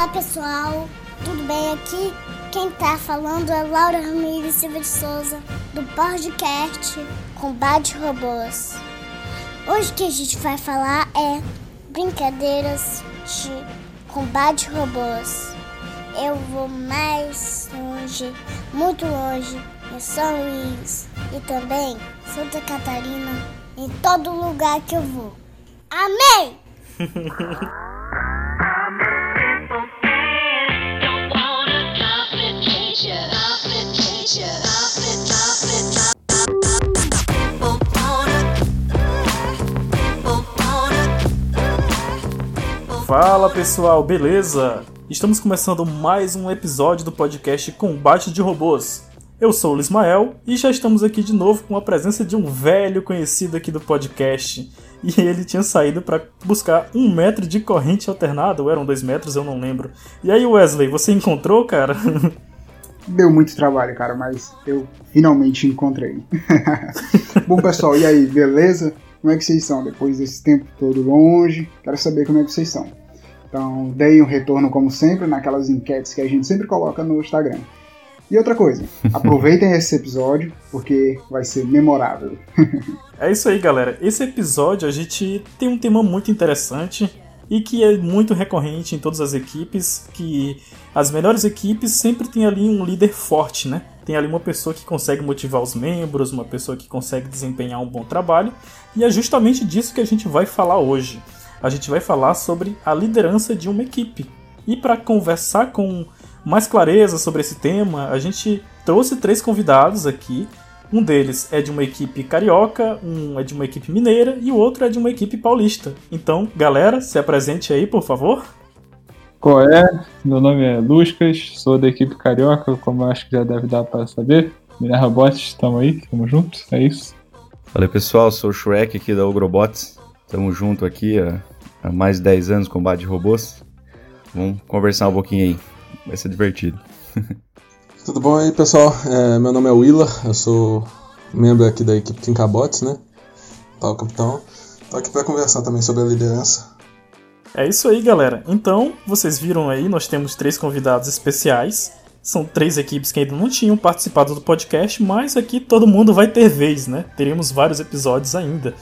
Olá pessoal, tudo bem aqui? Quem tá falando é Laura Ramirez Silva de Souza, do podcast Combate Robôs. Hoje que a gente vai falar é brincadeiras de combate robôs. Eu vou mais longe, muito longe, em São Luís e também Santa Catarina, em todo lugar que eu vou. Amém! Fala pessoal, beleza? Estamos começando mais um episódio do podcast Combate de Robôs. Eu sou o Ismael e já estamos aqui de novo com a presença de um velho conhecido aqui do podcast. E ele tinha saído para buscar um metro de corrente alternada, ou eram dois metros, eu não lembro. E aí, Wesley, você encontrou, cara? Deu muito trabalho, cara, mas eu finalmente encontrei. Bom, pessoal, e aí, beleza? Como é que vocês estão depois desse tempo todo longe? Quero saber como é que vocês estão. Então, deem um retorno, como sempre, naquelas enquetes que a gente sempre coloca no Instagram. E outra coisa, aproveitem esse episódio, porque vai ser memorável. é isso aí, galera. Esse episódio a gente tem um tema muito interessante e que é muito recorrente em todas as equipes, que as melhores equipes sempre tem ali um líder forte, né? Tem ali uma pessoa que consegue motivar os membros, uma pessoa que consegue desempenhar um bom trabalho, e é justamente disso que a gente vai falar hoje a gente vai falar sobre a liderança de uma equipe. E para conversar com mais clareza sobre esse tema, a gente trouxe três convidados aqui. Um deles é de uma equipe carioca, um é de uma equipe mineira e o outro é de uma equipe paulista. Então, galera, se apresente aí, por favor. Qual é? Meu nome é Lucas, sou da equipe carioca, como acho que já deve dar para saber. Minerva Bots, estamos aí, estamos juntos, é isso. Fala pessoal, sou o Shrek aqui da Ogrobots. Estamos junto aqui há, há, mais de 10 anos combate de robôs. Vamos conversar um pouquinho aí, vai ser divertido. Tudo bom aí, pessoal? É, meu nome é Willa, eu sou membro aqui da equipe Tinkabots, né? Tá, o capitão. Tô aqui para conversar também sobre a liderança. É isso aí, galera. Então, vocês viram aí, nós temos três convidados especiais. São três equipes que ainda não tinham participado do podcast, mas aqui todo mundo vai ter vez, né? Teremos vários episódios ainda.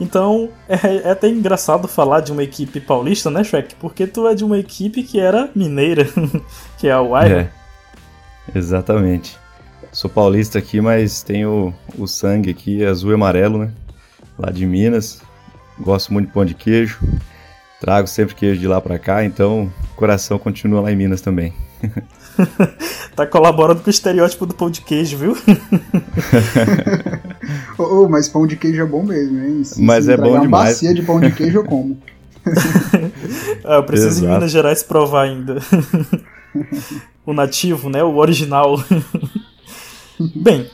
Então é, é, até engraçado falar de uma equipe paulista, né, Shrek? Porque tu é de uma equipe que era mineira, que é a Wild. É, exatamente. Sou paulista aqui, mas tenho o sangue aqui azul e amarelo, né? Lá de Minas. Gosto muito de pão de queijo. Trago sempre queijo de lá pra cá, então o coração continua lá em Minas também. tá colaborando com o estereótipo do pão de queijo, viu? oh, mas pão de queijo é bom mesmo, hein? Se, mas se é bom uma demais. bacia de pão de queijo eu como. ah, eu preciso Exato. em Minas Gerais provar ainda. o nativo, né? O original. Bem,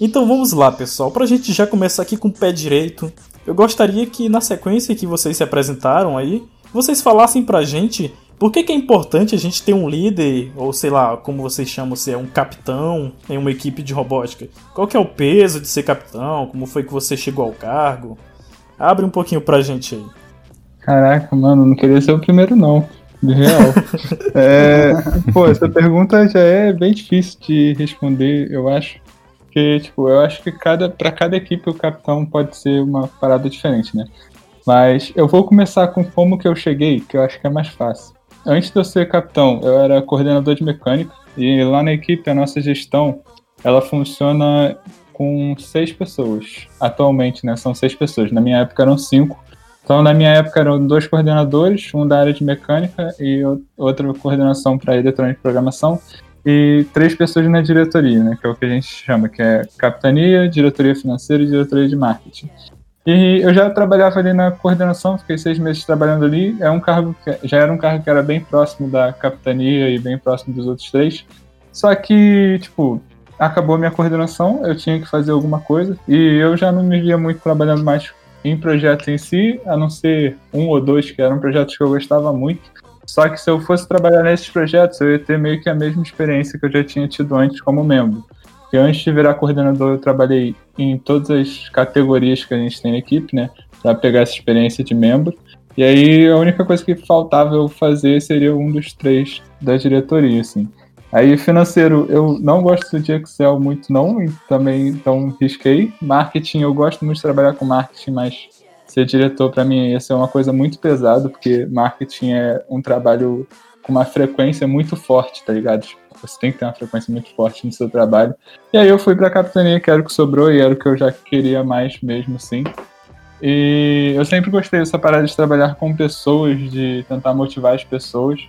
então vamos lá, pessoal. Pra gente já começar aqui com o pé direito, eu gostaria que na sequência que vocês se apresentaram aí, vocês falassem pra gente por que, que, é importante a gente ter um líder, ou sei lá, como vocês chamam, se é um capitão em uma equipe de robótica? Qual que é o peso de ser capitão? Como foi que você chegou ao cargo? Abre um pouquinho pra gente aí. Caraca, mano, não queria ser o primeiro não, de real. é, pô, essa pergunta já é bem difícil de responder, eu acho. Porque, tipo, eu acho que cada, para cada equipe o capitão pode ser uma parada diferente, né? Mas eu vou começar com como que eu cheguei, que eu acho que é mais fácil antes de eu ser capitão, eu era coordenador de mecânica e lá na equipe a nossa gestão ela funciona com seis pessoas. Atualmente, né, são seis pessoas. Na minha época eram cinco. Então, na minha época eram dois coordenadores, um da área de mecânica e outra coordenação para eletrônica e programação e três pessoas na diretoria, né, que é o que a gente chama, que é capitania, diretoria financeira e diretoria de marketing. E eu já trabalhava ali na coordenação, fiquei seis meses trabalhando ali. É um cargo que já era um cargo que era bem próximo da capitania e bem próximo dos outros três. Só que, tipo, acabou a minha coordenação, eu tinha que fazer alguma coisa e eu já não me via muito trabalhando mais em projetos em si, a não ser um ou dois que eram projetos que eu gostava muito. Só que se eu fosse trabalhar nesses projetos, eu ia ter meio que a mesma experiência que eu já tinha tido antes como membro. Porque antes de virar coordenador, eu trabalhei em todas as categorias que a gente tem na equipe, né? Para pegar essa experiência de membro. E aí a única coisa que faltava eu fazer seria um dos três da diretoria, assim. Aí financeiro, eu não gosto de Excel muito não, e também então risquei. Marketing, eu gosto muito de trabalhar com marketing, mas ser diretor para mim ia ser uma coisa muito pesada, porque marketing é um trabalho uma frequência muito forte, tá ligado? Tipo, você tem que ter uma frequência muito forte no seu trabalho. E aí eu fui pra capitania, que era o que sobrou e era o que eu já queria mais mesmo, assim. E eu sempre gostei dessa parada de trabalhar com pessoas, de tentar motivar as pessoas.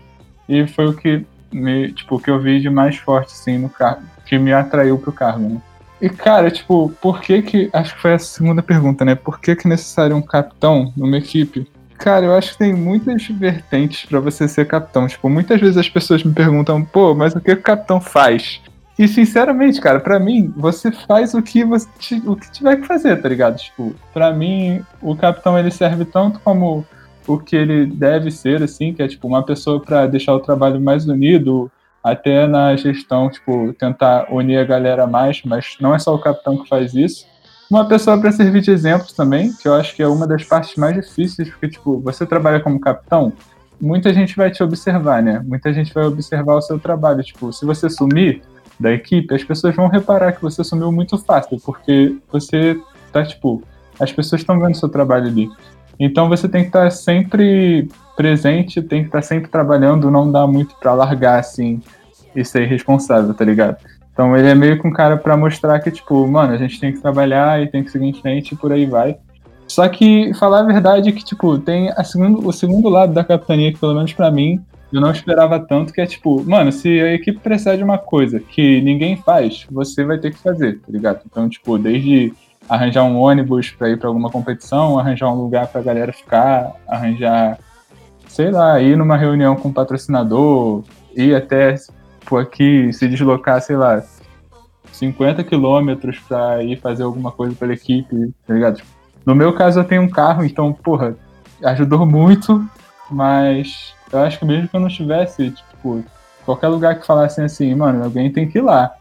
E foi o que me, tipo, que eu vi de mais forte, assim, no cargo, que me atraiu pro cargo, né? E, cara, tipo, por que que, acho que foi a segunda pergunta, né? Por que que é necessário um capitão numa equipe? Cara, eu acho que tem muitas vertentes para você ser capitão. Tipo, muitas vezes as pessoas me perguntam, pô, mas o que o capitão faz? E sinceramente, cara, para mim, você faz o que você o que tiver que fazer, tá ligado? Tipo, para mim, o capitão ele serve tanto como o que ele deve ser, assim, que é tipo uma pessoa para deixar o trabalho mais unido, até na gestão, tipo, tentar unir a galera mais, mas não é só o capitão que faz isso. Uma pessoa para servir de exemplo também, que eu acho que é uma das partes mais difíceis, porque, tipo, você trabalha como capitão, muita gente vai te observar, né? Muita gente vai observar o seu trabalho. Tipo, se você sumir da equipe, as pessoas vão reparar que você sumiu muito fácil, porque você tá, tipo, as pessoas estão vendo o seu trabalho ali. Então você tem que estar sempre presente, tem que estar sempre trabalhando, não dá muito para largar assim e ser responsável, tá ligado? Então ele é meio que um cara para mostrar que, tipo, mano, a gente tem que trabalhar e tem que seguir em frente e por aí vai. Só que falar a verdade é que, tipo, tem segundo, o segundo lado da capitania, que pelo menos para mim, eu não esperava tanto, que é tipo, mano, se a equipe precisar de uma coisa que ninguém faz, você vai ter que fazer, tá ligado? Então, tipo, desde arranjar um ônibus para ir para alguma competição, arranjar um lugar para a galera ficar, arranjar, sei lá, ir numa reunião com um patrocinador, ir até por aqui, se deslocar, sei lá, 50 quilômetros para ir fazer alguma coisa pela equipe, tá ligado? No meu caso, eu tenho um carro, então, porra, ajudou muito, mas eu acho que mesmo que eu não tivesse, tipo, qualquer lugar que falassem assim, mano, alguém tem que ir lá.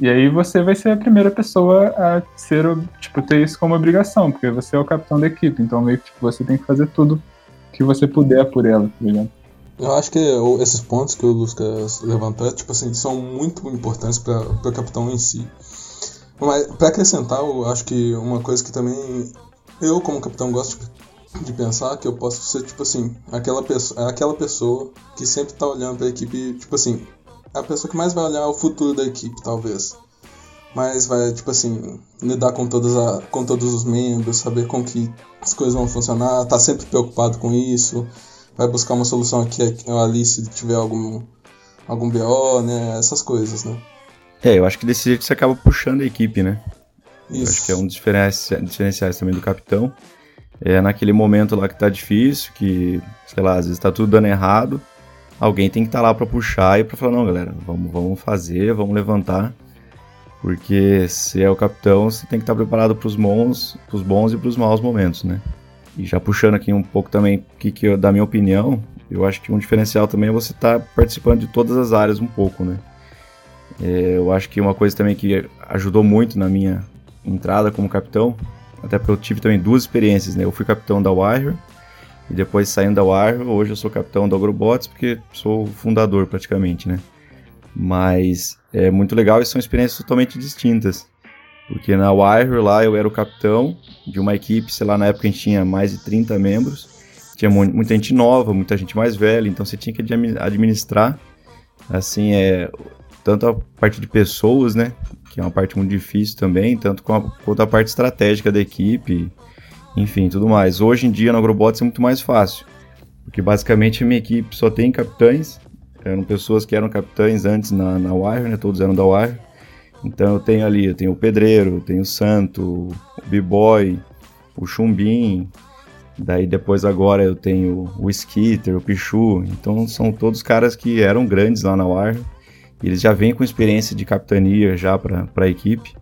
E aí você vai ser a primeira pessoa a ser, tipo, ter isso como obrigação, porque você é o capitão da equipe, então meio que tipo, você tem que fazer tudo que você puder por ela, tá ligado? Eu acho que esses pontos que o Lucas levantou, tipo assim, são muito importantes para o capitão em si. Mas para acrescentar, eu acho que uma coisa que também eu como capitão gosto de pensar que eu posso ser tipo assim, aquela pessoa, aquela pessoa que sempre tá olhando para a equipe, tipo assim, a pessoa que mais vai olhar o futuro da equipe, talvez. Mas vai, tipo assim, lidar com, todas a, com todos os membros, saber com que as coisas vão funcionar, tá sempre preocupado com isso, vai buscar uma solução aqui ou ali se tiver algum, algum BO, né? Essas coisas, né? É, eu acho que desse jeito você acaba puxando a equipe, né? Isso. Eu acho que é um dos diferenciais também do capitão. É naquele momento lá que tá difícil, que, sei lá, às vezes tá tudo dando errado alguém tem que estar tá lá para puxar e para falar, não, galera, vamos, vamos fazer, vamos levantar. Porque se é o capitão, você tem que estar tá preparado para os bons, pros bons e para os maus momentos, né? E já puxando aqui um pouco também que, que eu, da minha opinião, eu acho que um diferencial também é você estar tá participando de todas as áreas um pouco, né? É, eu acho que uma coisa também que ajudou muito na minha entrada como capitão, até porque eu tive também duas experiências, né? Eu fui capitão da Wire e depois saindo da Warrior, hoje eu sou capitão da Agrobots, porque sou fundador praticamente, né? Mas é muito legal e são experiências totalmente distintas. Porque na Warrior lá eu era o capitão de uma equipe, sei lá, na época a gente tinha mais de 30 membros. Tinha muita gente nova, muita gente mais velha, então você tinha que administrar, assim, é, tanto a parte de pessoas, né, que é uma parte muito difícil também, tanto quanto a parte estratégica da equipe, enfim, tudo mais. Hoje em dia no Agrobots é muito mais fácil, porque basicamente a minha equipe só tem capitães, eram pessoas que eram capitães antes na, na Wire, né? Todos eram da Wire. Então eu tenho ali, eu tenho o Pedreiro, eu tenho o Santo, o B-Boy, o Chumbim, daí depois agora eu tenho o Skitter, o Pichu, então são todos caras que eram grandes lá na e eles já vêm com experiência de capitania já para a equipe,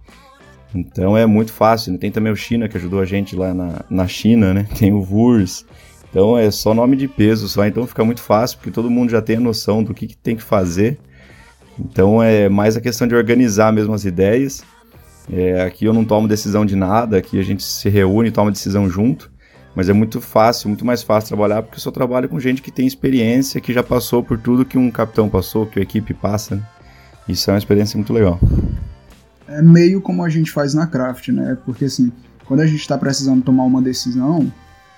então é muito fácil. Né? Tem também o China, que ajudou a gente lá na, na China, né? Tem o VURS. Então é só nome de peso só. Então fica muito fácil, porque todo mundo já tem a noção do que, que tem que fazer. Então é mais a questão de organizar mesmo as ideias. É, aqui eu não tomo decisão de nada, aqui a gente se reúne e toma decisão junto. Mas é muito fácil, muito mais fácil trabalhar porque eu só trabalho com gente que tem experiência, que já passou por tudo que um capitão passou, que a equipe passa. Né? Isso é uma experiência muito legal. É meio como a gente faz na craft, né? Porque assim, quando a gente está precisando tomar uma decisão,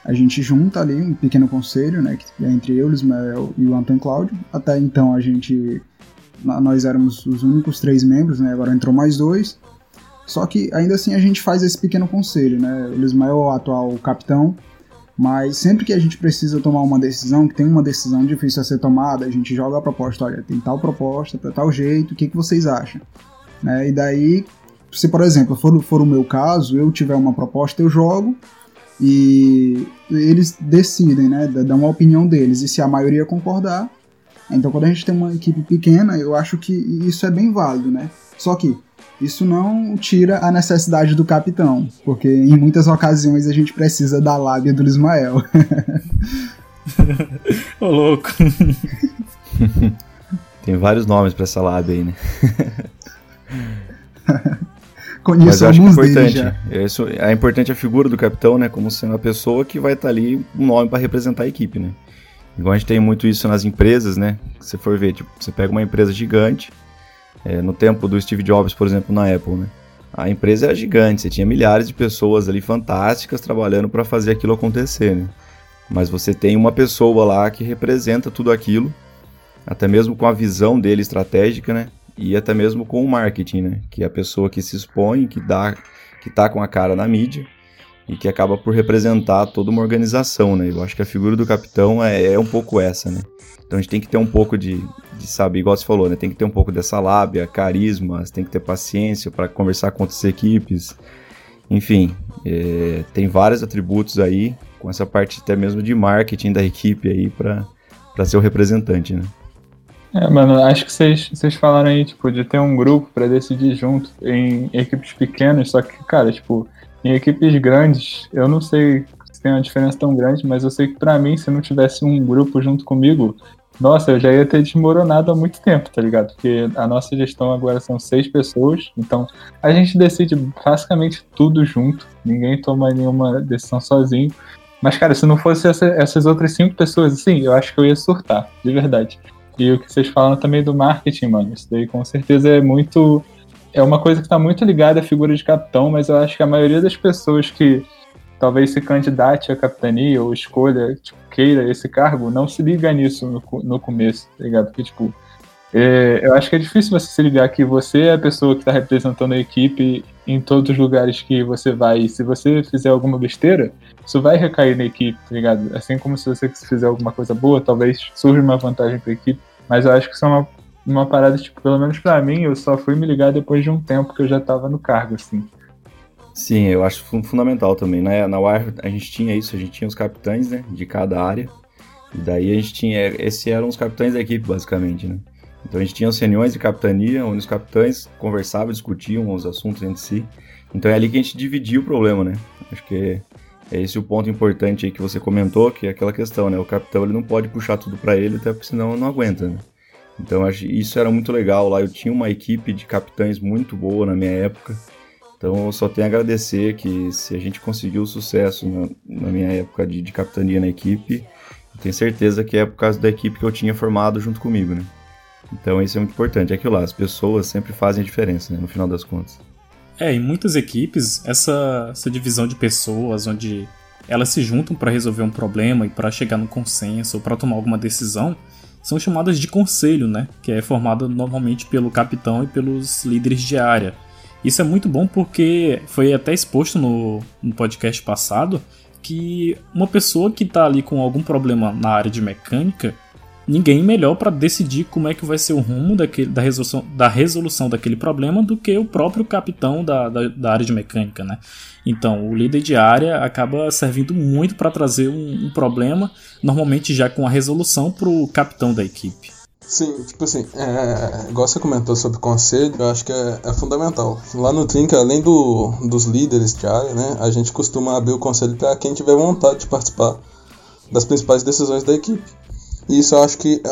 a gente junta ali um pequeno conselho, né? Que é entre eu, o Ismael e o Antônio Cláudio. Até então a gente. Nós éramos os únicos três membros, né? Agora entrou mais dois. Só que ainda assim a gente faz esse pequeno conselho, né? O Ismael é o atual capitão, mas sempre que a gente precisa tomar uma decisão, que tem uma decisão difícil a ser tomada, a gente joga a proposta, olha, tem tal proposta, para tal jeito, o que, que vocês acham? Né? E daí, se por exemplo for, for o meu caso, eu tiver uma proposta, eu jogo e eles decidem, né? Dão uma opinião deles, e se a maioria concordar, então quando a gente tem uma equipe pequena, eu acho que isso é bem válido, né? Só que isso não tira a necessidade do capitão, porque em muitas ocasiões a gente precisa da lábia do Ismael. Ô louco. Tem vários nomes para essa lábia aí, né? Conheço Mas eu acho que é importante. Isso, é importante a figura do capitão, né? Como sendo a pessoa que vai estar tá ali, um nome para representar a equipe, né? Igual a gente tem muito isso nas empresas, né? Se for ver, tipo, você pega uma empresa gigante, é, no tempo do Steve Jobs, por exemplo, na Apple, né? A empresa era gigante, você tinha milhares de pessoas ali fantásticas trabalhando para fazer aquilo acontecer, né? Mas você tem uma pessoa lá que representa tudo aquilo, até mesmo com a visão dele estratégica, né? E até mesmo com o marketing, né? Que é a pessoa que se expõe, que dá, que tá com a cara na mídia e que acaba por representar toda uma organização, né? Eu acho que a figura do capitão é, é um pouco essa, né? Então a gente tem que ter um pouco de, de saber, igual você falou, né? Tem que ter um pouco dessa lábia, carisma, tem que ter paciência para conversar com outras equipes. Enfim, é, tem vários atributos aí, com essa parte até mesmo de marketing da equipe aí para ser o representante, né? É, mano, acho que vocês falaram aí, tipo, de ter um grupo para decidir junto em equipes pequenas, só que, cara, tipo, em equipes grandes, eu não sei se tem uma diferença tão grande, mas eu sei que para mim, se não tivesse um grupo junto comigo, nossa, eu já ia ter desmoronado há muito tempo, tá ligado? Porque a nossa gestão agora são seis pessoas, então a gente decide basicamente tudo junto, ninguém toma nenhuma decisão sozinho. Mas, cara, se não fosse essa, essas outras cinco pessoas, assim, eu acho que eu ia surtar, de verdade. E o que vocês falam também do marketing, mano, isso daí com certeza é muito. É uma coisa que está muito ligada à figura de capitão, mas eu acho que a maioria das pessoas que talvez se candidate à capitania ou escolha, tipo, queira esse cargo, não se liga nisso no, no começo, tá ligado? Porque, tipo, é, eu acho que é difícil você se ligar que você é a pessoa que está representando a equipe em todos os lugares que você vai. E se você fizer alguma besteira, isso vai recair na equipe, tá ligado? Assim como se você fizer alguma coisa boa, talvez surja uma vantagem para a equipe. Mas eu acho que isso é uma, uma parada, tipo, pelo menos para mim, eu só fui me ligar depois de um tempo que eu já estava no cargo, assim. Sim, eu acho fundamental também. Né? Na UAR a gente tinha isso, a gente tinha os capitães né, de cada área. E daí a gente tinha. Esses eram os capitães da equipe, basicamente, né? Então a gente tinha os reuniões de capitania, onde os capitães conversavam, discutiam os assuntos entre si. Então é ali que a gente dividia o problema, né? Acho que é esse o ponto importante aí que você comentou, que é aquela questão, né? O capitão ele não pode puxar tudo para ele, até porque senão não aguenta, né? Então isso era muito legal lá. Eu tinha uma equipe de capitães muito boa na minha época. Então eu só tenho a agradecer que se a gente conseguiu sucesso na, na minha época de, de, capitania na equipe, eu tenho certeza que é por causa da equipe que eu tinha formado junto comigo, né? Então isso é muito importante. É aquilo lá, as pessoas sempre fazem a diferença, né, no final das contas. É, em muitas equipes, essa, essa divisão de pessoas, onde elas se juntam para resolver um problema e para chegar no consenso ou para tomar alguma decisão, são chamadas de conselho, né? Que é formado normalmente pelo capitão e pelos líderes de área. Isso é muito bom porque foi até exposto no, no podcast passado que uma pessoa que está ali com algum problema na área de mecânica, ninguém melhor para decidir como é que vai ser o rumo daquele, da, resolução, da resolução daquele problema do que o próprio capitão da, da, da área de mecânica, né? Então, o líder de área acaba servindo muito para trazer um, um, problema, normalmente já com a resolução para o capitão da equipe. Sim, tipo assim, é, igual você comentou sobre conselho, eu acho que é, é fundamental. Lá no Trinca, além do, dos líderes de área, né, a gente costuma abrir o conselho para quem tiver vontade de participar das principais decisões da equipe. Isso eu acho que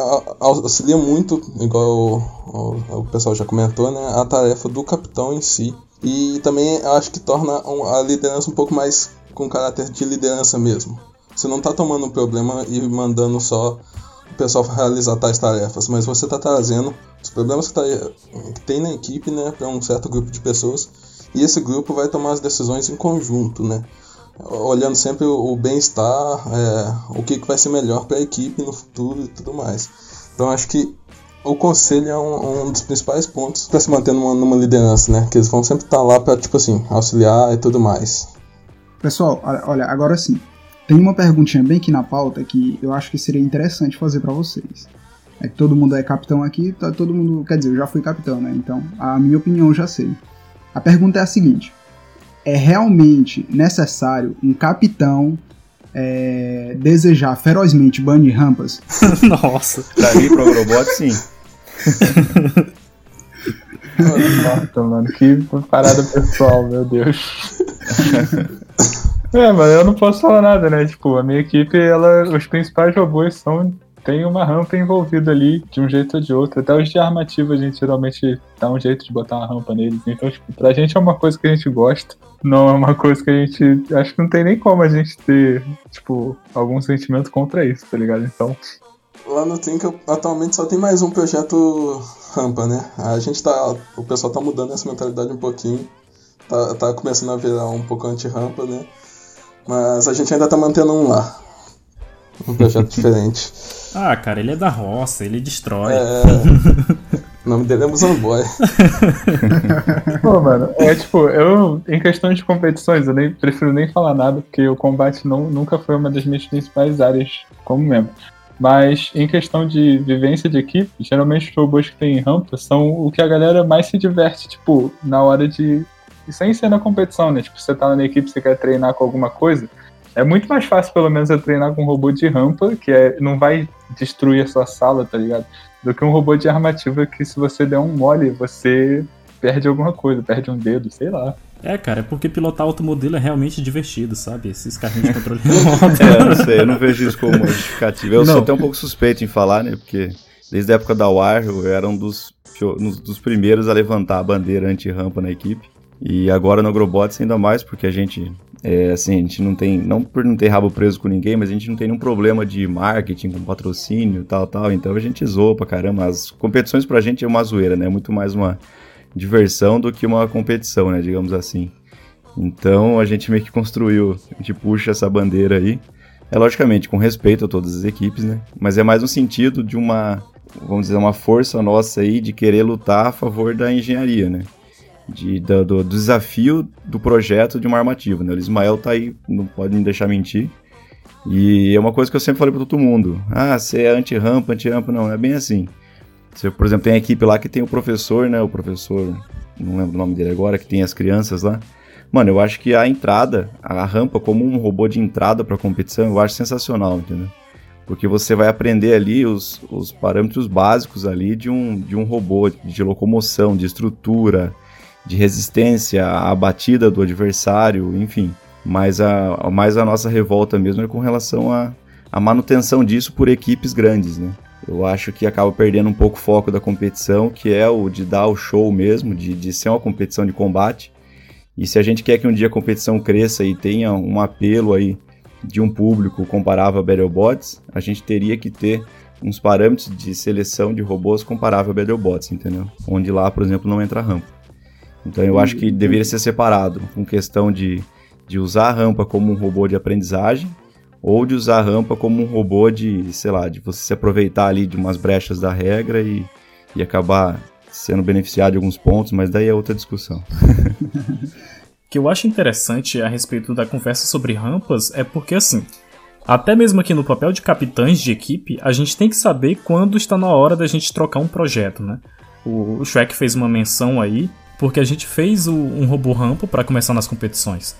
auxilia muito, igual o, o, o pessoal já comentou, né, a tarefa do capitão em si. E também eu acho que torna a liderança um pouco mais com caráter de liderança mesmo. Você não está tomando um problema e mandando só o pessoal realizar tais tarefas, mas você está trazendo os problemas que, tá, que tem na equipe né, para um certo grupo de pessoas e esse grupo vai tomar as decisões em conjunto, né? Olhando sempre o bem-estar, é, o que, que vai ser melhor para a equipe no futuro e tudo mais. Então acho que o conselho é um, um dos principais pontos para se manter numa, numa, liderança, né? Que eles vão sempre estar tá lá para tipo assim auxiliar e tudo mais. Pessoal, olha, agora sim, tem uma perguntinha bem aqui na pauta que eu acho que seria interessante fazer para vocês. É que todo mundo é capitão aqui, tá, todo mundo, quer dizer, eu já fui capitão, né? Então, a minha opinião eu já sei. A pergunta é a seguinte: é realmente necessário um capitão é, desejar ferozmente banir rampas? Nossa. Pra ir pro Agrobot, sim. Nossa, mano, que parada pessoal, meu Deus. é, mas eu não posso falar nada, né? Tipo, a minha equipe, ela, os principais robôs são tem uma rampa envolvida ali de um jeito ou de outro. Até os de armativa a gente geralmente dá um jeito de botar uma rampa neles. Então, tipo, pra gente é uma coisa que a gente gosta. Não é uma coisa que a gente. Acho que não tem nem como a gente ter, tipo, algum sentimento contra isso, tá ligado? Então. Lá no Think atualmente só tem mais um projeto rampa, né? A gente tá. O pessoal tá mudando essa mentalidade um pouquinho. Tá, tá começando a virar um pouco anti-rampa, né? Mas a gente ainda tá mantendo um lá. Um projeto diferente. Ah, cara, ele é da roça, ele destrói. É. nome dele é Muzamboy. Pô, mano, é tipo, eu, em questão de competições, eu nem, prefiro nem falar nada, porque o combate não, nunca foi uma das minhas principais áreas como membro. Mas em questão de vivência de equipe, geralmente os robôs que tem rampa são o que a galera mais se diverte, tipo, na hora de. Sem ser na competição, né? Tipo, você tá na equipe, você quer treinar com alguma coisa. É muito mais fácil, pelo menos, eu treinar com um robô de rampa, que é, não vai destruir a sua sala, tá ligado? Do que um robô de armativa que, se você der um mole, você perde alguma coisa, perde um dedo, sei lá. É, cara, é porque pilotar automodelo é realmente divertido, sabe? Esses carrinhos de controle remoto. é, eu não sei, eu não vejo isso como justificativa. Eu não. sou até um pouco suspeito em falar, né? Porque desde a época da War eu era um dos, um dos primeiros a levantar a bandeira anti-rampa na equipe. E agora no Agrobots ainda mais, porque a gente é, assim, a gente não tem, não por não ter rabo preso com ninguém, mas a gente não tem nenhum problema de marketing com patrocínio tal, tal. Então a gente zoa pra caramba. As competições pra gente é uma zoeira, né? É muito mais uma diversão do que uma competição, né? Digamos assim. Então a gente meio que construiu, a gente puxa essa bandeira aí. É logicamente com respeito a todas as equipes, né? Mas é mais no sentido de uma, vamos dizer, uma força nossa aí de querer lutar a favor da engenharia, né? De, do, do, desafio do projeto de uma armativa. Né? O Ismael tá aí, não pode me deixar mentir. E é uma coisa que eu sempre falei para todo mundo. Ah, você é anti-rampa, anti-rampa. Não, é bem assim. Você, por exemplo, tem a equipe lá que tem o professor, né? O professor, não lembro o nome dele agora, que tem as crianças lá. Mano, eu acho que a entrada, a rampa como um robô de entrada para competição, eu acho sensacional, entendeu? Porque você vai aprender ali os, os parâmetros básicos ali de um, de um robô, de locomoção, de estrutura, de resistência à batida do adversário, enfim. Mas a, mais a nossa revolta mesmo é com relação à, manutenção disso por equipes grandes, né? Eu acho que acaba perdendo um pouco o foco da competição, que é o de dar o show mesmo, de, de ser uma competição de combate. E se a gente quer que um dia a competição cresça e tenha um apelo aí de um público comparável a Battlebots, a gente teria que ter uns parâmetros de seleção de robôs comparável a Battlebots, entendeu? Onde lá, por exemplo, não entra rampa. Então eu acho que deveria ser separado, com questão de, de usar a rampa como um robô de aprendizagem ou de usar a rampa como um robô de, sei lá, de você se aproveitar ali de umas brechas da regra e, e acabar sendo beneficiado de alguns pontos, mas daí é outra discussão. o que eu acho interessante a respeito da conversa sobre rampas é porque assim, até mesmo aqui no papel de capitães de equipe, a gente tem que saber quando está na hora da gente trocar um projeto, né? O Shrek fez uma menção aí porque a gente fez o, um robô rampa para começar nas competições.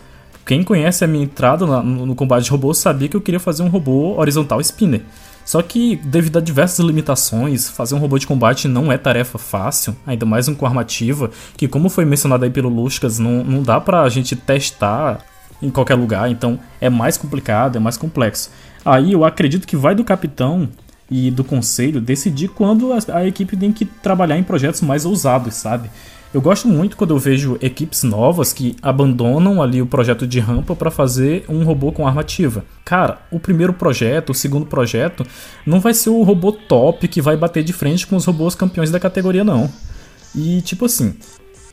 Quem conhece a minha entrada na, no, no, combate de robô sabia que eu queria fazer um robô horizontal spinner. Só que, devido a diversas limitações, fazer um robô de combate não é tarefa fácil, ainda mais um com armativa, que como foi mencionado aí pelo Luscas, não, não dá pra gente testar em qualquer lugar, então é mais complicado, é mais complexo. Aí eu acredito que vai do capitão e do conselho decidir quando a, a equipe tem que trabalhar em projetos mais ousados, sabe? Eu gosto muito quando eu vejo equipes novas que abandonam ali o projeto de rampa para fazer um robô com arma ativa. Cara, o primeiro projeto, o segundo projeto, não vai ser o robô top que vai bater de frente com os robôs campeões da categoria, não. E tipo assim,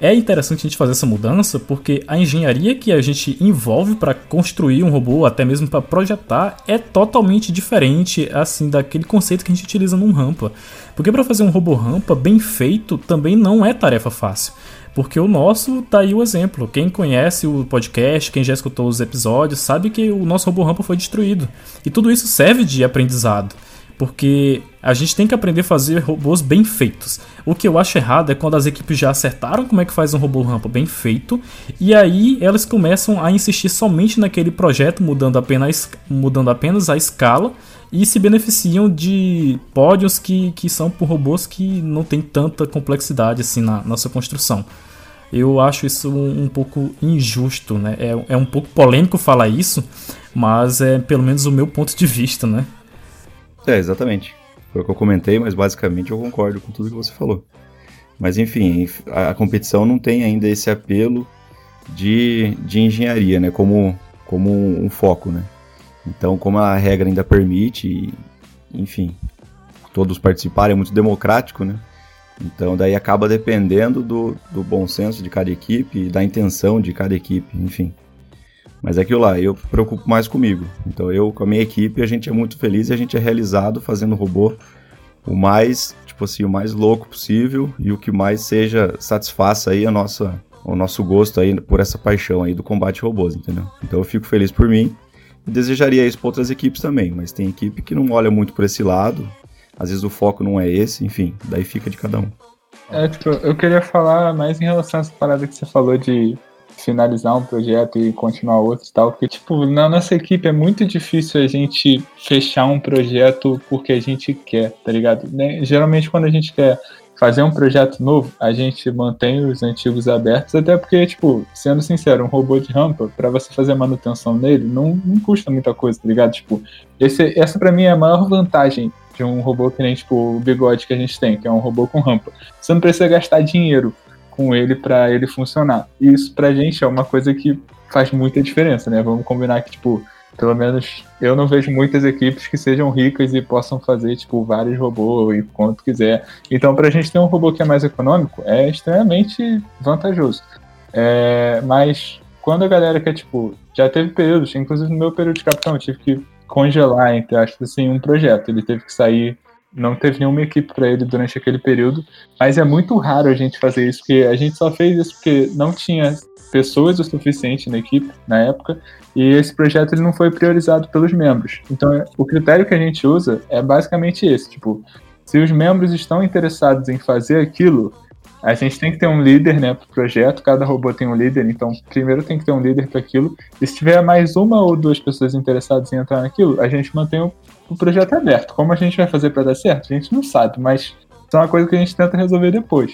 é interessante a gente fazer essa mudança porque a engenharia que a gente envolve para construir um robô, até mesmo para projetar, é totalmente diferente assim daquele conceito que a gente utiliza num rampa. Porque para fazer um robô rampa bem feito também não é tarefa fácil. Porque o nosso tá aí o exemplo. Quem conhece o podcast, quem já escutou os episódios, sabe que o nosso robô rampa foi destruído. E tudo isso serve de aprendizado porque a gente tem que aprender a fazer robôs bem feitos. O que eu acho errado é quando as equipes já acertaram como é que faz um robô rampa bem feito, e aí elas começam a insistir somente naquele projeto, mudando apenas, mudando apenas a escala, e se beneficiam de pódios que, que são por robôs que não tem tanta complexidade assim na nossa construção. Eu acho isso um, um pouco injusto, né? É, é um pouco polêmico falar isso, mas é pelo menos o meu ponto de vista, né? É, exatamente. Foi o que eu comentei, mas basicamente eu concordo com tudo que você falou. Mas enfim, a, competição não tem ainda esse apelo de, de engenharia, né? Como, como um foco, né? Então, como a regra ainda permite, enfim, todos participarem, é muito democrático, né? Então, daí acaba dependendo do, do bom senso de cada equipe, da intenção de cada equipe, enfim. Mas é aquilo lá, eu preocupo mais comigo. Então eu, com a minha equipe, a gente é muito feliz e a gente é realizado fazendo o robô o mais, tipo assim, o mais louco possível e o que mais seja satisfaça aí a nossa, o nosso gosto aí por essa paixão aí do combate robôs, entendeu? Então eu fico feliz por mim e desejaria isso para outras equipes também, mas tem equipe que não olha muito por esse lado, às vezes o foco não é esse, enfim, daí fica de cada um. É, tipo, eu queria falar mais em relação a essa parada que você falou de finalizar um projeto e continuar outro e tal. Porque, tipo, na nossa equipe é muito difícil a gente fechar um projeto porque a gente quer, tá ligado? Né? Geralmente, quando a gente quer fazer um projeto novo, a gente mantém os antigos abertos, até porque, tipo, sendo sincero, um robô de rampa, para você fazer manutenção nele, não, não custa muita coisa, tá ligado? Tipo, esse, essa para mim é a maior vantagem de um robô que nem, tipo, o bigode que a gente tem, que é um robô com rampa. Você não precisa gastar dinheiro com ele para ele funcionar. E isso pra gente é uma coisa que faz muita diferença, né? Vamos combinar que, tipo, pelo menos eu não vejo muitas equipes que sejam ricas e possam fazer, tipo, vários robôs e quanto quiser. Então, pra gente ter um robô que é mais econômico, é extremamente vantajoso. É, mas quando a galera quer, tipo, já teve períodos, inclusive no meu período de capitão, eu tive que congelar, entre aspas, assim, um projeto. Ele teve que sair não teve nenhuma equipe para ele durante aquele período, mas é muito raro a gente fazer isso, porque a gente só fez isso porque não tinha pessoas o suficiente na equipe na época e esse projeto ele não foi priorizado pelos membros. Então, o critério que a gente usa é basicamente esse, tipo, se os membros estão interessados em fazer aquilo, a gente tem que ter um líder, né, para o projeto. Cada robô tem um líder, então primeiro tem que ter um líder para aquilo. E se tiver mais uma ou duas pessoas interessadas em entrar naquilo, a gente mantém o, o projeto aberto. Como a gente vai fazer para dar certo? A gente não sabe, mas isso é uma coisa que a gente tenta resolver depois.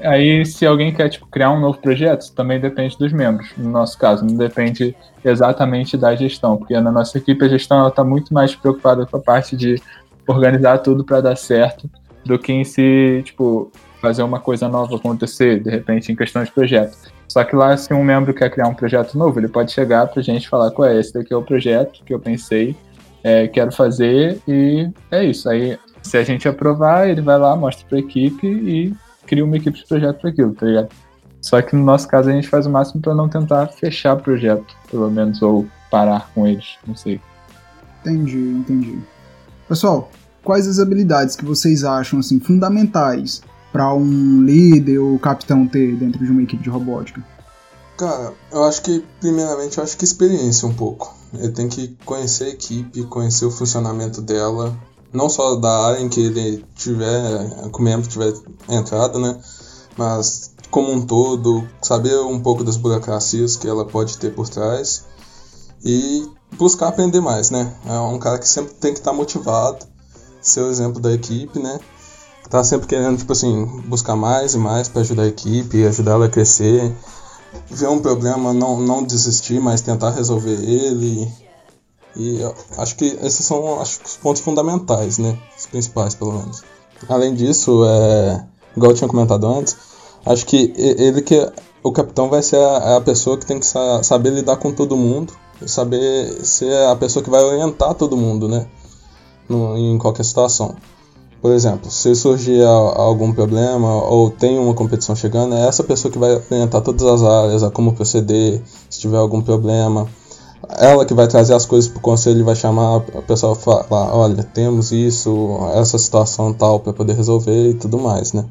Aí, se alguém quer tipo, criar um novo projeto, também depende dos membros. No nosso caso, não depende exatamente da gestão, porque na nossa equipe a gestão está muito mais preocupada com a parte de organizar tudo para dar certo do que em si, tipo, fazer uma coisa nova acontecer, de repente, em questão de projeto. Só que lá, se um membro quer criar um projeto novo, ele pode chegar pra gente e falar: qual é esse daqui é o projeto que eu pensei, é, quero fazer, e é isso. Aí, se a gente aprovar, ele vai lá, mostra pra equipe e cria uma equipe de projeto para aquilo, tá ligado? Só que no nosso caso a gente faz o máximo para não tentar fechar o projeto, pelo menos, ou parar com eles, não sei. Entendi, entendi. Pessoal, quais as habilidades que vocês acham assim fundamentais para um líder ou capitão ter dentro de uma equipe de robótica? Cara, eu acho que, primeiramente, eu acho que experiência um pouco. Ele tem que conhecer a equipe, conhecer o funcionamento dela, não só da área em que ele tiver, que o membro tiver entrado, né? Mas como um todo, saber um pouco das burocracias que ela pode ter por trás e buscar aprender mais, né? É um cara que sempre tem que estar motivado, ser o exemplo da equipe, né? tá sempre querendo, tipo assim, buscar mais e mais para ajudar a equipe, ajudar ela a crescer. Ver um problema, não, não desistir, mas tentar resolver ele. E acho que esses são acho, os pontos fundamentais, né? Os principais, pelo menos. Além disso, é, igual eu tinha comentado antes, Acho que ele que o capitão vai ser a, a pessoa que tem que sa saber lidar com todo mundo, saber ser a pessoa que vai orientar todo mundo, né? No, em qualquer situação. Por exemplo, se surgir algum problema ou tem uma competição chegando, é essa pessoa que vai orientar todas as áreas, a como proceder, se tiver algum problema. Ela que vai trazer as coisas para o conselho e vai chamar a pessoa falar, olha, temos isso, essa situação tal para poder resolver e tudo mais, né?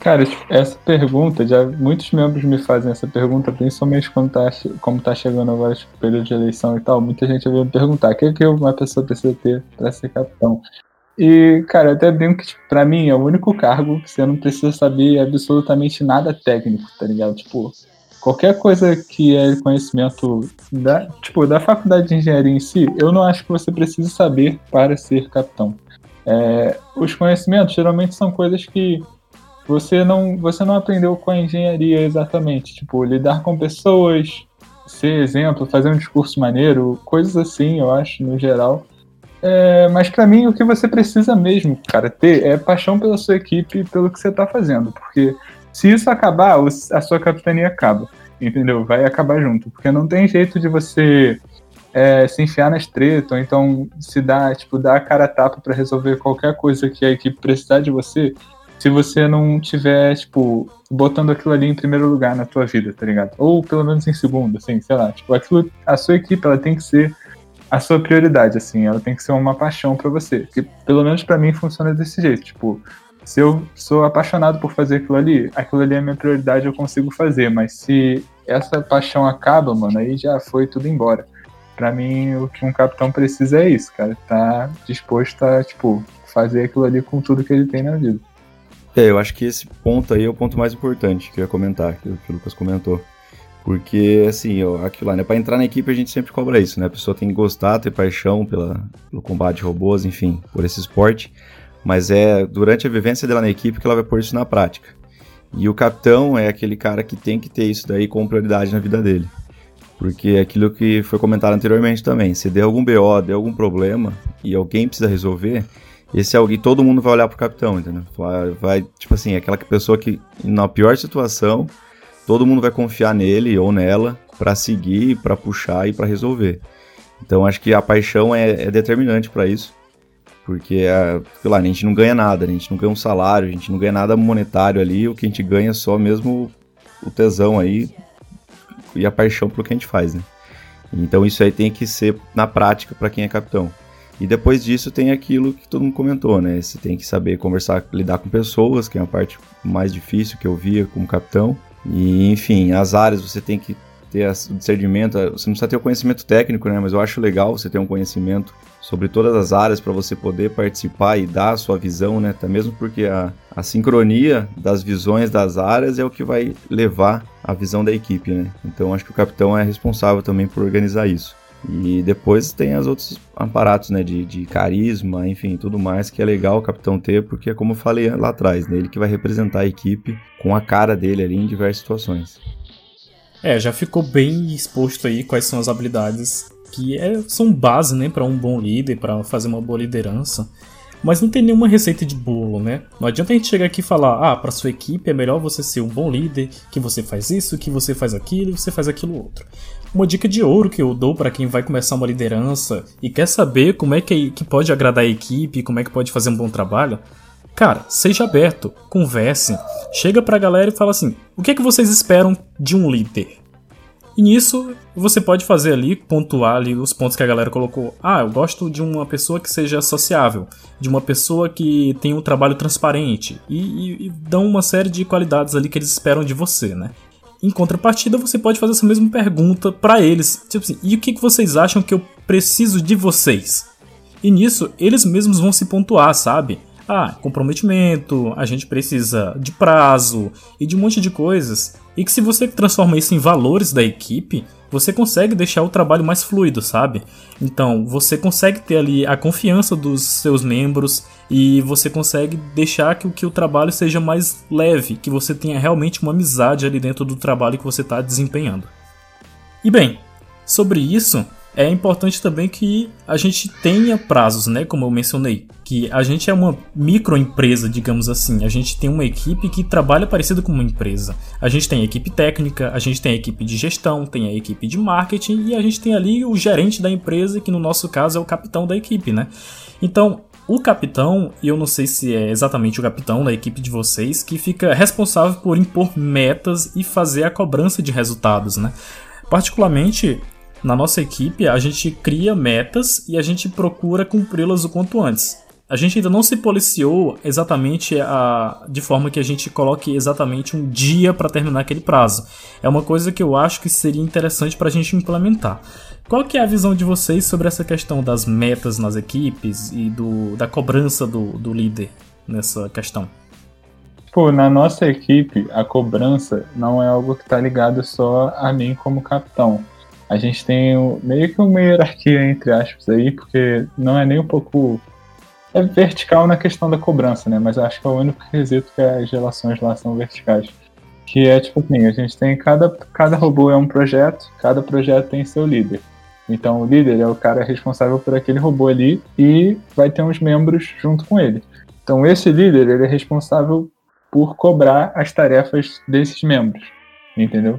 Cara, essa pergunta, já muitos membros me fazem essa pergunta, principalmente quando tá, como tá chegando agora tipo, período de eleição e tal, muita gente vem me perguntar, o que, é que uma pessoa precisa ter para ser capitão? E, cara, até brinco que, tipo, pra mim, é o único cargo que você não precisa saber absolutamente nada técnico, tá ligado? Tipo, qualquer coisa que é conhecimento da, tipo, da faculdade de engenharia em si, eu não acho que você precisa saber para ser capitão. É, os conhecimentos geralmente são coisas que você não, você não aprendeu com a engenharia exatamente. Tipo, lidar com pessoas, ser exemplo, fazer um discurso maneiro, coisas assim, eu acho, no geral. É, mas para mim o que você precisa mesmo, cara, ter é paixão pela sua equipe e pelo que você tá fazendo. Porque se isso acabar, a sua capitania acaba. Entendeu? Vai acabar junto. Porque não tem jeito de você é, se enfiar nas tretas, ou então se dar, tipo, dar a cara a tapa para resolver qualquer coisa que a equipe precisar de você, se você não tiver, tipo, botando aquilo ali em primeiro lugar na tua vida, tá ligado? Ou pelo menos em segundo, assim, sei lá. Tipo, aquilo, a sua equipe, ela tem que ser a sua prioridade, assim, ela tem que ser uma paixão para você. Que pelo menos para mim funciona desse jeito, tipo, se eu sou apaixonado por fazer aquilo ali, aquilo ali é minha prioridade, eu consigo fazer, mas se essa paixão acaba, mano, aí já foi tudo embora. Para mim, o que um capitão precisa é isso, cara, tá disposto a, tipo, fazer aquilo ali com tudo que ele tem na vida. É, eu acho que esse ponto aí é o ponto mais importante que eu ia comentar, que o Lucas comentou. Porque, assim, aquilo lá, né? Pra entrar na equipe a gente sempre cobra isso, né? A pessoa tem que gostar, ter paixão pela, pelo combate de robôs, enfim, por esse esporte. Mas é durante a vivência dela na equipe que ela vai pôr isso na prática. E o capitão é aquele cara que tem que ter isso daí como prioridade na vida dele. Porque é aquilo que foi comentado anteriormente também. Se der algum BO, der algum problema e alguém precisa resolver, esse alguém, todo mundo vai olhar pro capitão, entendeu? Vai, vai tipo assim, aquela pessoa que na pior situação todo mundo vai confiar nele ou nela para seguir, para puxar e para resolver. Então acho que a paixão é, é determinante para isso, porque é, lá, a gente não ganha nada, a gente não ganha um salário, a gente não ganha nada monetário ali, o que a gente ganha é só mesmo o tesão aí e a paixão pelo que a gente faz, né? Então isso aí tem que ser na prática para quem é capitão. E depois disso tem aquilo que todo mundo comentou, né? Você tem que saber conversar, lidar com pessoas, que é a parte mais difícil que eu via como capitão. E, enfim, as áreas você tem que ter o discernimento, você não precisa ter o conhecimento técnico, né? Mas eu acho legal você ter um conhecimento sobre todas as áreas para você poder participar e dar a sua visão, né? Até mesmo porque a, a sincronia das visões das áreas é o que vai levar a visão da equipe, né? Então acho que o capitão é responsável também por organizar isso. E depois tem as outros aparatos, né, de, de carisma, enfim, tudo mais que é legal o capitão ter, porque é como eu falei lá atrás, né, ele que vai representar a equipe com a cara dele ali em diversas situações. É, já ficou bem exposto aí quais são as habilidades que é, são base, né, para um bom líder, para fazer uma boa liderança. Mas não tem nenhuma receita de bolo, né? Não adianta a gente chegar aqui e falar, ah, para sua equipe é melhor você ser um bom líder, que você faz isso, que você faz aquilo você faz aquilo outro. Uma dica de ouro que eu dou para quem vai começar uma liderança e quer saber como é que, que pode agradar a equipe, como é que pode fazer um bom trabalho, cara, seja aberto, converse, chega pra galera e fala assim: o que é que vocês esperam de um líder? E nisso você pode fazer ali, pontuar ali os pontos que a galera colocou. Ah, eu gosto de uma pessoa que seja sociável, de uma pessoa que tenha um trabalho transparente e, e, e dão uma série de qualidades ali que eles esperam de você, né? Em contrapartida, você pode fazer essa mesma pergunta para eles, tipo assim, e o que, que vocês acham que eu preciso de vocês? E nisso, eles mesmos vão se pontuar, sabe? Ah, comprometimento, a gente precisa de prazo e de um monte de coisas. E que se você transforma isso em valores da equipe, você consegue deixar o trabalho mais fluido, sabe? Então, você consegue ter ali a confiança dos seus membros e você consegue deixar que, que o trabalho seja mais leve, que você tenha realmente uma amizade ali dentro do trabalho que você está desempenhando. E bem, sobre isso, é importante também que a gente tenha prazos, né? Como eu mencionei. Que a gente é uma microempresa, digamos assim. A gente tem uma equipe que trabalha parecido com uma empresa. A gente tem a equipe técnica, a gente tem a equipe de gestão, tem a equipe de marketing e a gente tem ali o gerente da empresa, que no nosso caso é o capitão da equipe, né? Então, o capitão, e eu não sei se é exatamente o capitão da equipe de vocês, que fica responsável por impor metas e fazer a cobrança de resultados, né? Particularmente, na nossa equipe, a gente cria metas e a gente procura cumpri-las o quanto antes. A gente ainda não se policiou exatamente a, de forma que a gente coloque exatamente um dia para terminar aquele prazo. É uma coisa que eu acho que seria interessante para a gente implementar. Qual que é a visão de vocês sobre essa questão das metas nas equipes e do, da cobrança do, do líder nessa questão? Pô, na nossa equipe, a cobrança não é algo que está ligado só a mim como capitão. A gente tem meio que uma hierarquia, entre aspas, aí, porque não é nem um pouco. É vertical na questão da cobrança, né? Mas acho que é o único quesito que as relações lá são verticais. Que é tipo assim: a gente tem cada, cada robô é um projeto, cada projeto tem seu líder. Então o líder é o cara responsável por aquele robô ali e vai ter uns membros junto com ele. Então esse líder ele é responsável por cobrar as tarefas desses membros, entendeu?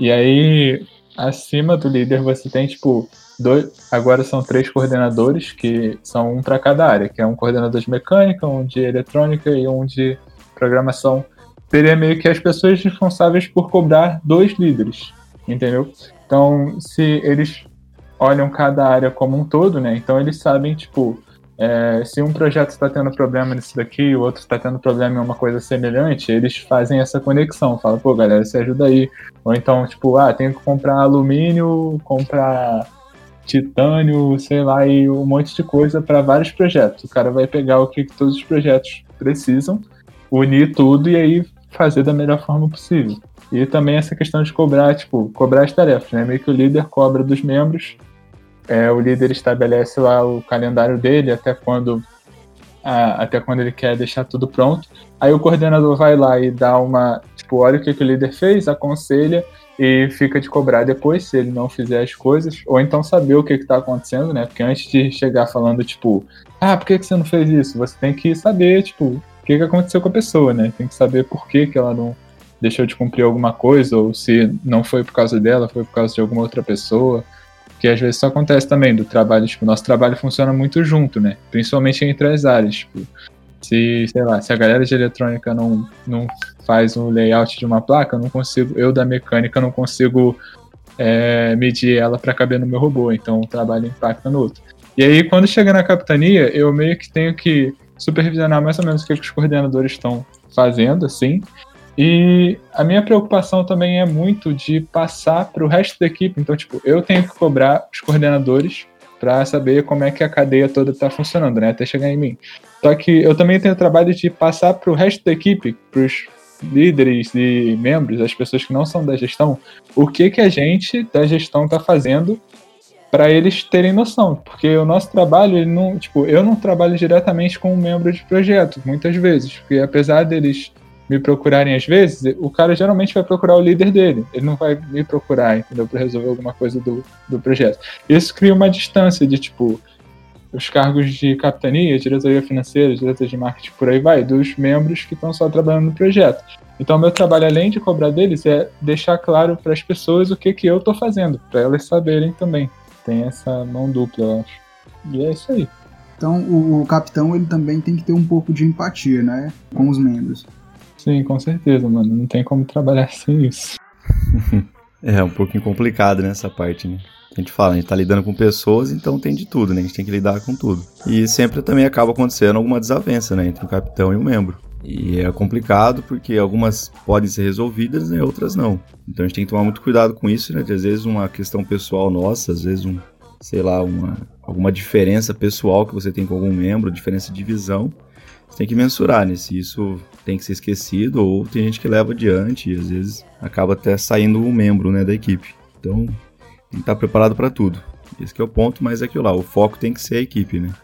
E aí acima do líder você tem tipo dois, agora são três coordenadores que são um para cada área, que é um coordenador de mecânica, um de eletrônica e um de programação. Seria meio que as pessoas responsáveis por cobrar dois líderes, entendeu? Então, se eles olham cada área como um todo, né? Então eles sabem, tipo, é, se um projeto está tendo problema nisso daqui, o outro está tendo problema em uma coisa semelhante, eles fazem essa conexão. Falam, pô, galera, você ajuda aí. Ou então, tipo, ah, tenho que comprar alumínio, comprar titânio, sei lá, e um monte de coisa para vários projetos. O cara vai pegar o que todos os projetos precisam, unir tudo e aí fazer da melhor forma possível. E também essa questão de cobrar, tipo, cobrar as tarefas, né? Meio que o líder cobra dos membros é, o líder estabelece lá o calendário dele até quando a, até quando ele quer deixar tudo pronto. Aí o coordenador vai lá e dá uma, tipo, olha o que, que o líder fez, aconselha e fica de cobrar depois se ele não fizer as coisas, ou então saber o que está acontecendo, né? Porque antes de chegar falando, tipo, ah, por que, que você não fez isso? Você tem que saber, tipo, o que, que aconteceu com a pessoa, né? Tem que saber por que, que ela não deixou de cumprir alguma coisa, ou se não foi por causa dela, foi por causa de alguma outra pessoa. Porque às vezes isso acontece também do trabalho, tipo, nosso trabalho funciona muito junto, né? Principalmente entre as áreas, tipo, se, sei lá, se a galera de eletrônica não, não faz um layout de uma placa, eu não consigo, eu da mecânica não consigo é, medir ela para caber no meu robô, então o trabalho impacta no outro. E aí, quando chega na capitania, eu meio que tenho que supervisionar mais ou menos o que, que os coordenadores estão fazendo, assim, e a minha preocupação também é muito de passar para o resto da equipe. Então, tipo, eu tenho que cobrar os coordenadores para saber como é que a cadeia toda está funcionando, né? Até chegar em mim. Só que eu também tenho o trabalho de passar para o resto da equipe, para os líderes e membros, as pessoas que não são da gestão, o que que a gente da gestão está fazendo para eles terem noção, porque o nosso trabalho, ele não, tipo, eu não trabalho diretamente com um membro de projeto, muitas vezes, porque apesar deles me procurarem às vezes, o cara geralmente vai procurar o líder dele. Ele não vai me procurar, entendeu? Para resolver alguma coisa do, do projeto. Isso cria uma distância de tipo os cargos de capitania, diretoria financeira, diretoria de marketing, por aí vai, dos membros que estão só trabalhando no projeto. Então, meu trabalho, além de cobrar deles, é deixar claro para as pessoas o que, que eu estou fazendo, para elas saberem também. Tem essa mão dupla, eu acho. E é isso aí. Então, o capitão ele também tem que ter um pouco de empatia, né, com os membros. Sim, com certeza, mano. Não tem como trabalhar sem isso. é um pouquinho complicado nessa parte, né? A gente fala, a gente tá lidando com pessoas, então tem de tudo, né? A gente tem que lidar com tudo. E sempre também acaba acontecendo alguma desavença, né? Entre o capitão e o membro. E é complicado porque algumas podem ser resolvidas, né? Outras não. Então a gente tem que tomar muito cuidado com isso, né? De às vezes uma questão pessoal nossa, às vezes um, sei lá, uma, alguma diferença pessoal que você tem com algum membro, diferença de visão, você tem que mensurar, né? Se isso tem que ser esquecido ou tem gente que leva adiante e às vezes acaba até saindo um membro né, da equipe. Então, tem que estar preparado para tudo. Esse é o ponto, mas é aquilo lá, o foco tem que ser a equipe, né?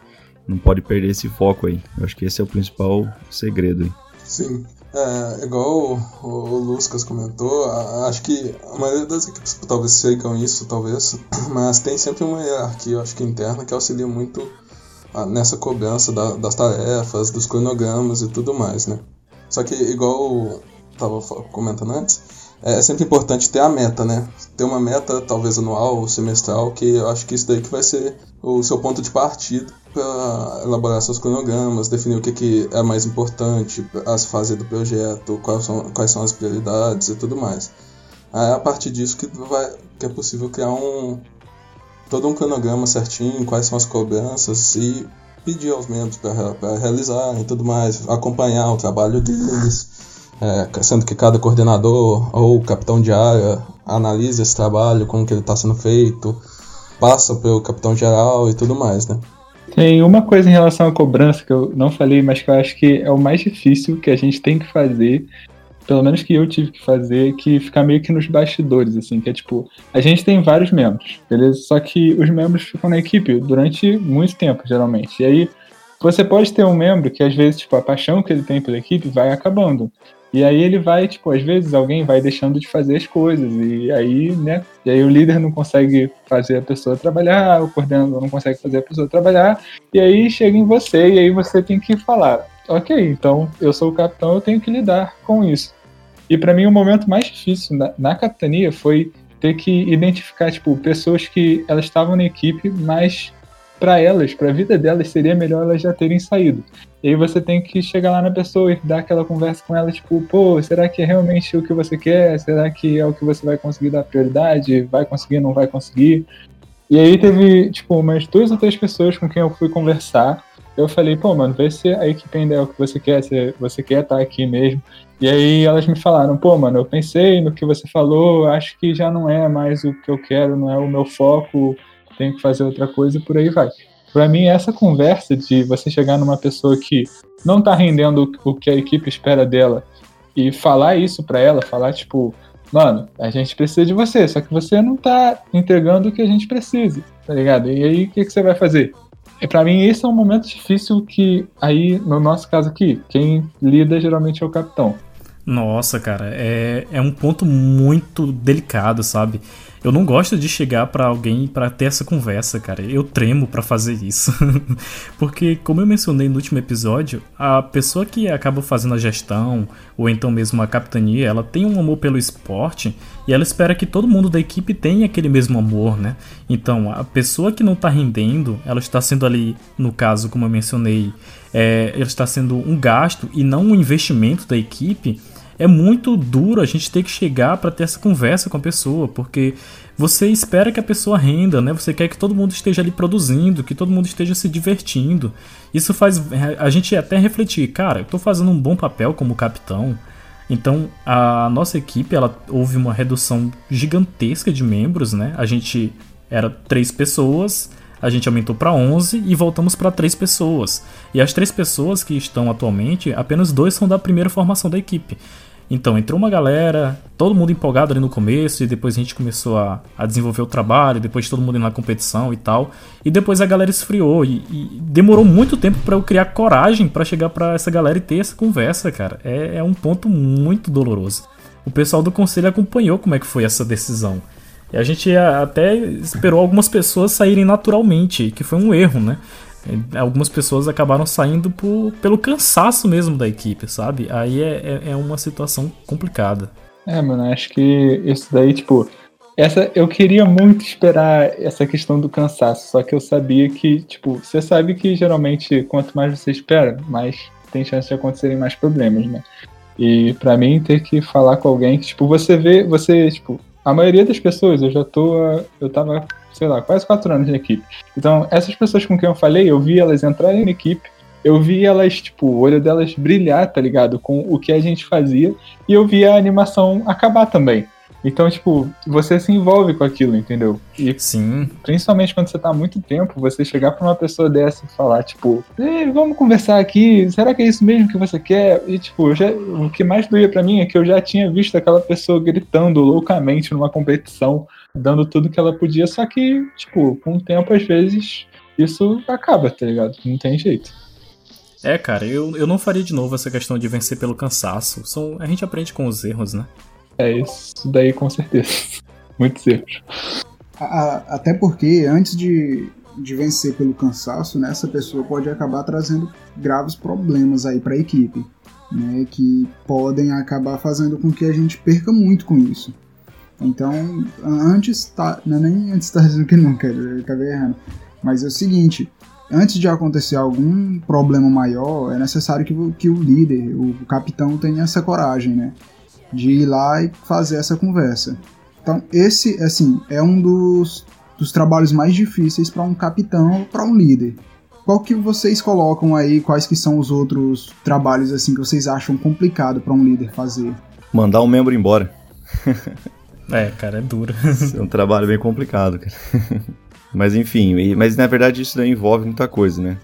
Não pode perder esse foco aí. Eu acho que esse é o principal segredo aí. Sim. É, igual o, o, Lucas comentou, acho que a maioria das equipes talvez sigam isso, talvez, mas tem sempre uma hierarquia, acho que interna, que auxilia muito nessa cobrança da, das tarefas, dos cronogramas e tudo mais, né? Só que, igual estava comentando antes, é sempre importante ter a meta, né? Ter uma meta, talvez anual ou semestral, que eu acho que isso daí que vai ser o seu ponto de partida para elaborar seus cronogramas, definir o que, que é mais importante, as fases do projeto, quais são, quais são as prioridades e tudo mais. É a partir disso que, vai, que é possível criar um todo um cronograma certinho, quais são as cobranças e pedir aos membros para realizar e tudo mais, acompanhar o trabalho deles, é, sendo que cada coordenador ou capitão de área analisa esse trabalho, como que ele está sendo feito, passa pelo capitão geral e tudo mais, né? Tem uma coisa em relação à cobrança que eu não falei, mas que eu acho que é o mais difícil que a gente tem que fazer, pelo menos que eu tive que fazer, que ficar meio que nos bastidores, assim, que é tipo, a gente tem vários membros, beleza? Só que os membros ficam na equipe durante muito tempo, geralmente. E aí, você pode ter um membro que às vezes, tipo, a paixão que ele tem pela equipe vai acabando. E aí ele vai, tipo, às vezes alguém vai deixando de fazer as coisas, e aí, né? E aí o líder não consegue fazer a pessoa trabalhar, o coordenador não consegue fazer a pessoa trabalhar, e aí chega em você, e aí você tem que falar, ok, então eu sou o capitão, eu tenho que lidar com isso. E para mim o momento mais difícil na, na capitania foi ter que identificar, tipo, pessoas que elas estavam na equipe, mas para elas, para a vida delas, seria melhor elas já terem saído. E aí você tem que chegar lá na pessoa e dar aquela conversa com ela, tipo, pô, será que é realmente o que você quer? Será que é o que você vai conseguir dar prioridade? Vai conseguir, não vai conseguir? E aí teve, tipo, umas duas ou três pessoas com quem eu fui conversar. Eu falei, pô, mano, vê se a equipe ainda é o que você quer, se você quer estar aqui mesmo. E aí elas me falaram, pô, mano, eu pensei no que você falou, acho que já não é mais o que eu quero, não é o meu foco, tenho que fazer outra coisa e por aí vai. Para mim, essa conversa de você chegar numa pessoa que não tá rendendo o que a equipe espera dela e falar isso para ela, falar tipo, mano, a gente precisa de você, só que você não tá entregando o que a gente precisa, tá ligado? E aí, o que, que você vai fazer? E para mim, esse é um momento difícil que, aí, no nosso caso aqui, quem lida geralmente é o capitão. Nossa, cara, é, é um ponto muito delicado, sabe? Eu não gosto de chegar para alguém para ter essa conversa, cara. Eu tremo para fazer isso. Porque, como eu mencionei no último episódio, a pessoa que acaba fazendo a gestão, ou então mesmo a capitania, ela tem um amor pelo esporte e ela espera que todo mundo da equipe tenha aquele mesmo amor, né? Então, a pessoa que não tá rendendo, ela está sendo ali, no caso, como eu mencionei, é, ela está sendo um gasto e não um investimento da equipe é muito duro a gente ter que chegar para ter essa conversa com a pessoa, porque você espera que a pessoa renda, né? Você quer que todo mundo esteja ali produzindo, que todo mundo esteja se divertindo. Isso faz a gente até refletir, cara, eu tô fazendo um bom papel como capitão. Então, a nossa equipe, ela houve uma redução gigantesca de membros, né? A gente era três pessoas, a gente aumentou para 11 e voltamos para três pessoas. E as três pessoas que estão atualmente, apenas dois são da primeira formação da equipe. Então, entrou uma galera, todo mundo empolgado ali no começo, e depois a gente começou a, a desenvolver o trabalho, depois todo mundo indo na competição e tal. E depois a galera esfriou, e, e demorou muito tempo para eu criar coragem para chegar para essa galera e ter essa conversa, cara. É, é um ponto muito doloroso. O pessoal do conselho acompanhou como é que foi essa decisão. E a gente até esperou algumas pessoas saírem naturalmente, que foi um erro, né? Algumas pessoas acabaram saindo por, pelo cansaço mesmo da equipe, sabe? Aí é, é, é uma situação complicada. É, mano, acho que isso daí, tipo, essa eu queria muito esperar essa questão do cansaço, só que eu sabia que, tipo, você sabe que geralmente quanto mais você espera, mais tem chance de acontecerem mais problemas, né? E para mim ter que falar com alguém que, tipo, você vê, você, tipo, a maioria das pessoas, eu já tô, eu tava sei lá, quase quatro anos na equipe. Então, essas pessoas com quem eu falei, eu vi elas entrarem na equipe, eu vi elas, tipo, o olho delas brilhar, tá ligado? Com o que a gente fazia, e eu vi a animação acabar também. Então, tipo, você se envolve com aquilo, entendeu? E Sim. Principalmente quando você tá há muito tempo, você chegar pra uma pessoa dessa e falar, tipo, vamos conversar aqui, será que é isso mesmo que você quer? E, tipo, já, o que mais doía para mim é que eu já tinha visto aquela pessoa gritando loucamente numa competição dando tudo que ela podia, só que, tipo, com o tempo, às vezes, isso acaba, tá ligado? Não tem jeito. É, cara, eu, eu não faria de novo essa questão de vencer pelo cansaço. São, a gente aprende com os erros, né? É isso daí com certeza. Muitos erros. até porque antes de, de vencer pelo cansaço, né, essa pessoa pode acabar trazendo graves problemas aí para a equipe, né, que podem acabar fazendo com que a gente perca muito com isso. Então, antes tá, não é nem antes tá dizendo que não quero, acabei errando. Mas é o seguinte, antes de acontecer algum problema maior, é necessário que, que o líder, o capitão tenha essa coragem, né, de ir lá e fazer essa conversa. Então, esse, assim, é um dos, dos trabalhos mais difíceis para um capitão ou para um líder. Qual que vocês colocam aí, quais que são os outros trabalhos assim que vocês acham complicado para um líder fazer? Mandar um membro embora. É, cara, é duro. é um trabalho bem complicado, cara. Mas enfim, mas na verdade isso daí envolve muita coisa, né?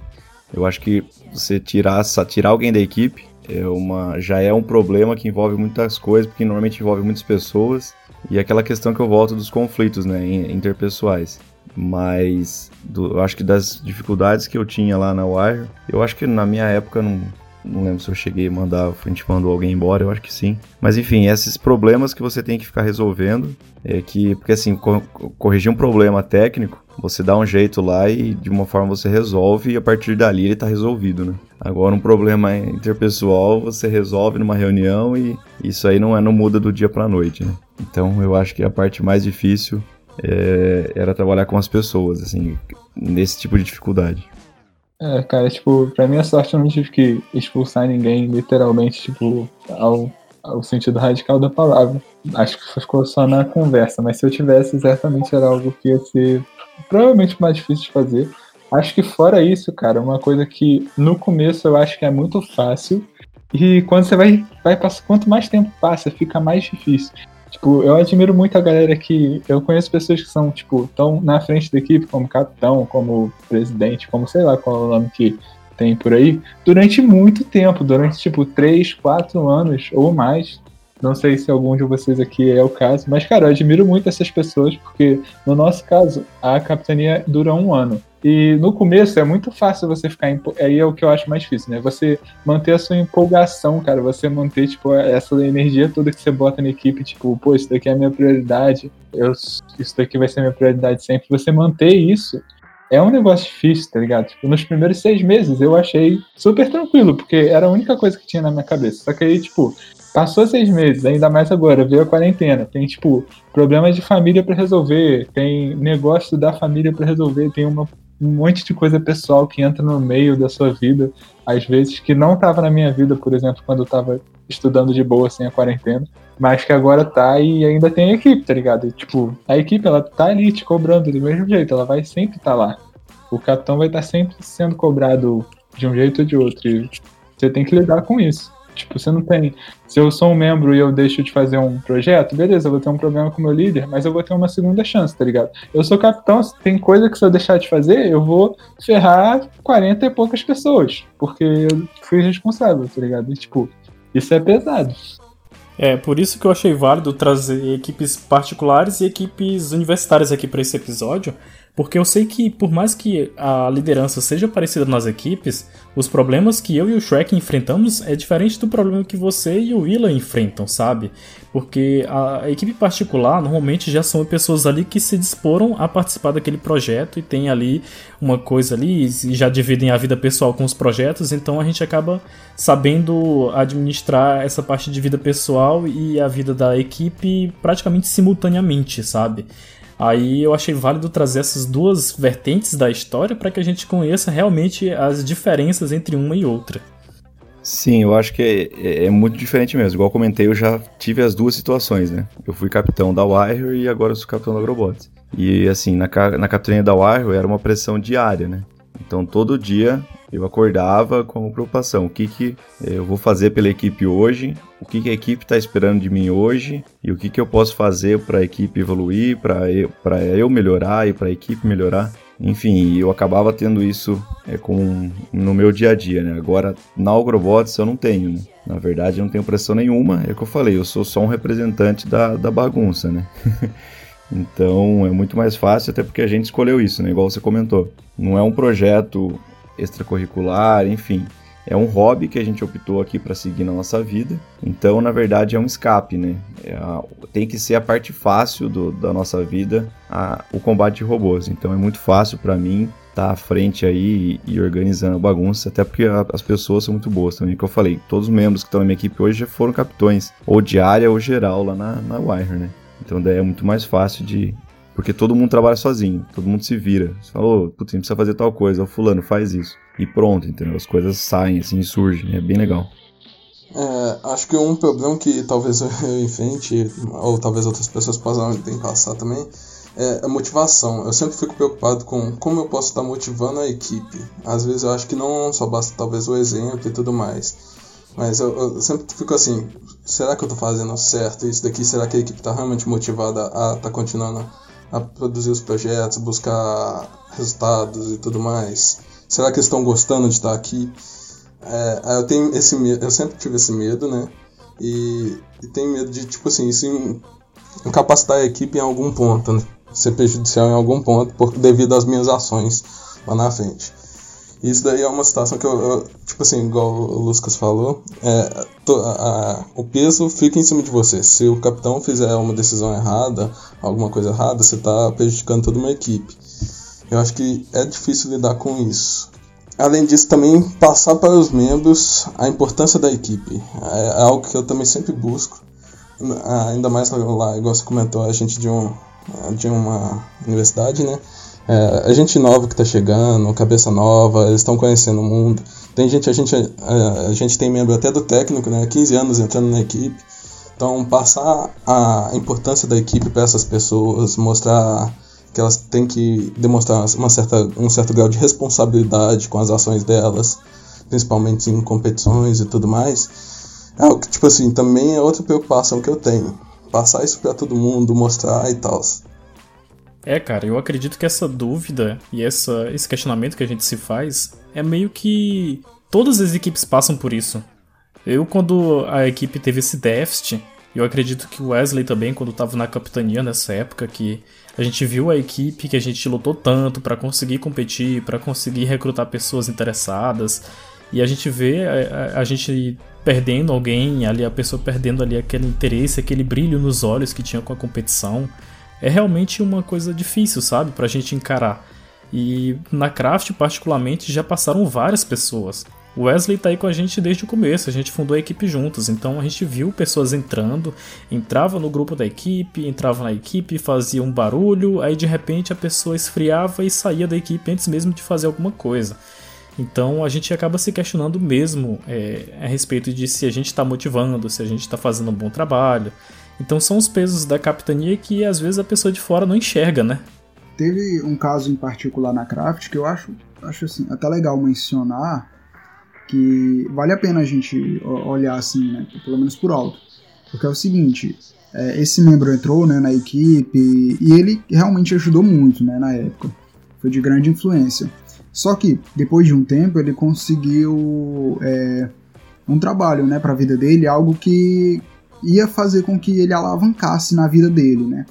Eu acho que você tirar, tirar alguém da equipe é uma, já é um problema que envolve muitas coisas, porque normalmente envolve muitas pessoas. E aquela questão que eu volto dos conflitos né, interpessoais. Mas do, eu acho que das dificuldades que eu tinha lá na Wire, eu acho que na minha época não, não lembro se eu cheguei a mandar, a gente mandou alguém embora, eu acho que sim. Mas enfim, esses problemas que você tem que ficar resolvendo, é que, porque assim, co corrigir um problema técnico, você dá um jeito lá e de uma forma você resolve e a partir dali ele tá resolvido, né? Agora um problema interpessoal você resolve numa reunião e isso aí não é não muda do dia para noite, né? Então eu acho que a parte mais difícil é, era trabalhar com as pessoas, assim, nesse tipo de dificuldade. É, cara, tipo, pra minha sorte eu não tive que expulsar ninguém, literalmente, tipo, ao, ao sentido radical da palavra. Acho que ficou só na conversa, mas se eu tivesse, certamente era algo que ia ser provavelmente mais difícil de fazer. Acho que fora isso, cara, uma coisa que no começo eu acho que é muito fácil, e quando você vai, vai passar, quanto mais tempo passa, fica mais difícil. Tipo, eu admiro muito a galera que. Eu conheço pessoas que são, tipo, tão na frente da equipe, como capitão, como presidente, como sei lá qual é o nome que tem por aí, durante muito tempo, durante, tipo, 3, 4 anos ou mais. Não sei se algum de vocês aqui é o caso, mas, cara, eu admiro muito essas pessoas, porque no nosso caso, a capitania dura um ano. E no começo é muito fácil você ficar. Aí é o que eu acho mais difícil, né? Você manter a sua empolgação, cara. Você manter, tipo, essa energia toda que você bota na equipe, tipo, pô, isso daqui é a minha prioridade. Eu, isso daqui vai ser minha prioridade sempre. Você manter isso é um negócio difícil, tá ligado? Tipo, nos primeiros seis meses eu achei super tranquilo, porque era a única coisa que tinha na minha cabeça. Só que aí, tipo, Passou seis meses, ainda mais agora, veio a quarentena. Tem, tipo, problemas de família para resolver, tem negócio da família para resolver, tem uma, um monte de coisa pessoal que entra no meio da sua vida, às vezes, que não tava na minha vida, por exemplo, quando eu tava estudando de boa sem a quarentena, mas que agora tá e ainda tem a equipe, tá ligado? E, tipo, a equipe, ela tá ali te cobrando do mesmo jeito, ela vai sempre estar tá lá. O capitão vai estar tá sempre sendo cobrado de um jeito ou de outro, e você tem que lidar com isso. Tipo, você não tem. Se eu sou um membro e eu deixo de fazer um projeto, beleza, eu vou ter um problema com o meu líder, mas eu vou ter uma segunda chance, tá ligado? Eu sou capitão, tem coisa que se eu deixar de fazer, eu vou ferrar 40 e poucas pessoas, porque eu fui responsável, tá ligado? E, tipo, isso é pesado. É, por isso que eu achei válido trazer equipes particulares e equipes universitárias aqui para esse episódio, porque eu sei que, por mais que a liderança seja parecida nas equipes, os problemas que eu e o Shrek enfrentamos é diferente do problema que você e o Willa enfrentam, sabe? Porque a equipe particular normalmente já são pessoas ali que se disporam a participar daquele projeto e tem ali uma coisa ali e já dividem a vida pessoal com os projetos, então a gente acaba sabendo administrar essa parte de vida pessoal e a vida da equipe praticamente simultaneamente, sabe? Aí eu achei válido trazer essas duas vertentes da história para que a gente conheça realmente as diferenças entre uma e outra. Sim, eu acho que é, é, é muito diferente mesmo. Igual comentei, eu já tive as duas situações, né? Eu fui capitão da Wire e agora eu sou capitão da Agrobots. E assim, na, na capitania da Wire era uma pressão diária, né? Então todo dia eu acordava com preocupação: o que, que eu vou fazer pela equipe hoje, o que, que a equipe está esperando de mim hoje e o que, que eu posso fazer para a equipe evoluir, para eu, eu melhorar e para a equipe melhorar. Enfim, eu acabava tendo isso é, com, no meu dia a dia, né? Agora, na Agrobots eu não tenho, né? Na verdade, eu não tenho pressão nenhuma. É o que eu falei, eu sou só um representante da, da bagunça, né? então, é muito mais fácil, até porque a gente escolheu isso, né? Igual você comentou. Não é um projeto extracurricular, enfim. é um hobby que a gente optou aqui para seguir na nossa vida. Então, na verdade, é um escape, né? É a, tem que ser a parte fácil do, da nossa vida, a, o combate de robôs. Então, é muito fácil para mim estar tá à frente aí e, e organizando a bagunça, até porque a, as pessoas são muito boas também, que eu falei. Todos os membros que estão na minha equipe hoje já foram capitões, ou de área ou geral lá na, na Wire, né? Então, daí é muito mais fácil de, porque todo mundo trabalha sozinho, todo mundo se vira. Você falou, putz, precisa fazer tal coisa, o fulano faz isso. E pronto, entendeu? As coisas saem, assim, surgem, é bem legal. É, acho que um problema que talvez eu enfrente, ou talvez outras pessoas possam passar também, é a motivação. Eu sempre fico preocupado com como eu posso estar motivando a equipe. Às vezes eu acho que não só basta talvez o exemplo e tudo mais. Mas eu, eu sempre fico assim, será que eu estou fazendo certo isso daqui? Será que a equipe está realmente motivada a estar tá continuando a produzir os projetos, buscar resultados e tudo mais? Será que eles estão gostando de estar aqui? É, eu tenho esse medo, eu sempre tive esse medo, né? E, e tenho medo de, tipo assim, isso incapacitar a equipe em algum ponto, né? Ser prejudicial em algum ponto por, devido às minhas ações lá na frente. Isso daí é uma situação que eu, eu tipo assim, igual o Lucas falou, é, to, a, o peso fica em cima de você. Se o capitão fizer uma decisão errada, alguma coisa errada, você está prejudicando toda uma equipe. Eu acho que é difícil lidar com isso. Além disso, também passar para os membros a importância da equipe. É, é algo que eu também sempre busco. Ainda mais lá, igual você comentou, a gente de, um, de uma universidade, né? É, a gente nova que está chegando, cabeça nova, eles estão conhecendo o mundo. Tem gente, a gente, a, é, a, gente tem membro até do técnico, né? 15 anos entrando na equipe. Então, passar a importância da equipe para essas pessoas, mostrar que elas têm que demonstrar uma certa, um certo grau de responsabilidade com as ações delas, principalmente em competições e tudo mais. É algo que, tipo assim, também é outra preocupação que eu tenho. Passar isso para todo mundo, mostrar e tal. É, cara, eu acredito que essa dúvida e essa, esse questionamento que a gente se faz é meio que todas as equipes passam por isso. Eu, quando a equipe teve esse déficit, eu acredito que o Wesley também, quando estava na capitania nessa época, que a gente viu a equipe que a gente lutou tanto para conseguir competir, para conseguir recrutar pessoas interessadas, e a gente vê a, a, a, gente perdendo alguém ali, a pessoa perdendo ali aquele interesse, aquele brilho nos olhos que tinha com a competição é realmente uma coisa difícil, sabe, pra gente encarar. E na Craft, particularmente, já passaram várias pessoas. O Wesley tá aí com a gente desde o começo, a gente fundou a equipe juntos, então a gente viu pessoas entrando, entrava no grupo da equipe, entrava na equipe, fazia um barulho, aí de repente a pessoa esfriava e saía da equipe antes mesmo de fazer alguma coisa. Então a gente acaba se questionando mesmo é, a respeito de se a gente está motivando, se a gente está fazendo um bom trabalho, então são os pesos da capitania que às vezes a pessoa de fora não enxerga, né? Teve um caso em particular na Craft que eu acho, acho assim, até legal mencionar que vale a pena a gente olhar assim, né, pelo menos por alto. Porque é o seguinte, é, esse membro entrou né, na equipe e ele realmente ajudou muito né, na época. Foi de grande influência. Só que depois de um tempo ele conseguiu é, um trabalho né, para a vida dele, algo que ia fazer com que ele alavancasse na vida dele, né?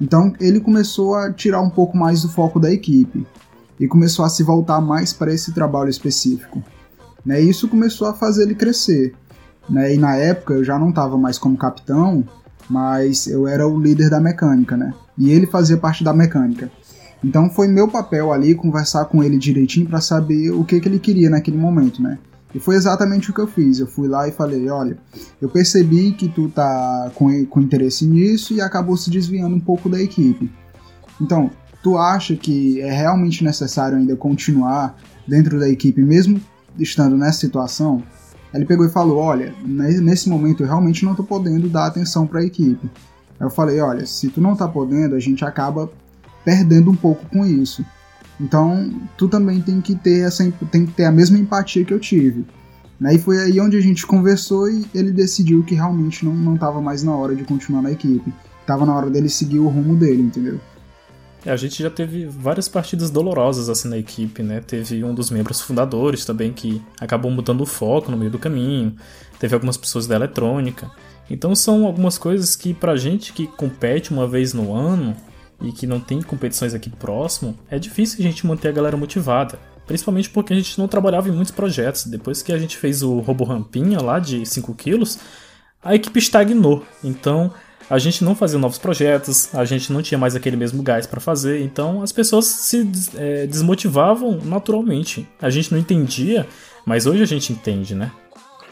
Então ele começou a tirar um pouco mais do foco da equipe e começou a se voltar mais para esse trabalho específico. Né? E isso começou a fazer ele crescer. Né? E na época eu já não estava mais como capitão, mas eu era o líder da mecânica, né? E ele fazia parte da mecânica. Então foi meu papel ali conversar com ele direitinho para saber o que, que ele queria naquele momento, né? E foi exatamente o que eu fiz. Eu fui lá e falei: olha, eu percebi que tu tá com, com interesse nisso e acabou se desviando um pouco da equipe. Então, tu acha que é realmente necessário ainda continuar dentro da equipe, mesmo estando nessa situação? Ele pegou e falou: olha, nesse momento eu realmente não tô podendo dar atenção para a equipe. Eu falei: olha, se tu não tá podendo, a gente acaba perdendo um pouco com isso. Então, tu também tem que ter essa tem que ter a mesma empatia que eu tive. Né? E foi aí onde a gente conversou e ele decidiu que realmente não, não tava mais na hora de continuar na equipe. Tava na hora dele seguir o rumo dele, entendeu? É, a gente já teve várias partidas dolorosas assim na equipe, né? Teve um dos membros fundadores também que acabou mudando o foco no meio do caminho. Teve algumas pessoas da eletrônica. Então são algumas coisas que pra gente que compete uma vez no ano, e que não tem competições aqui próximo, é difícil a gente manter a galera motivada. principalmente porque a gente não trabalhava em muitos projetos. Depois que a gente fez o Robo Rampinha lá de 5 quilos, a equipe estagnou. Então a gente não fazia novos projetos, a gente não tinha mais aquele mesmo gás para fazer, então as pessoas se é, desmotivavam naturalmente. A gente não entendia, mas hoje a gente entende, né?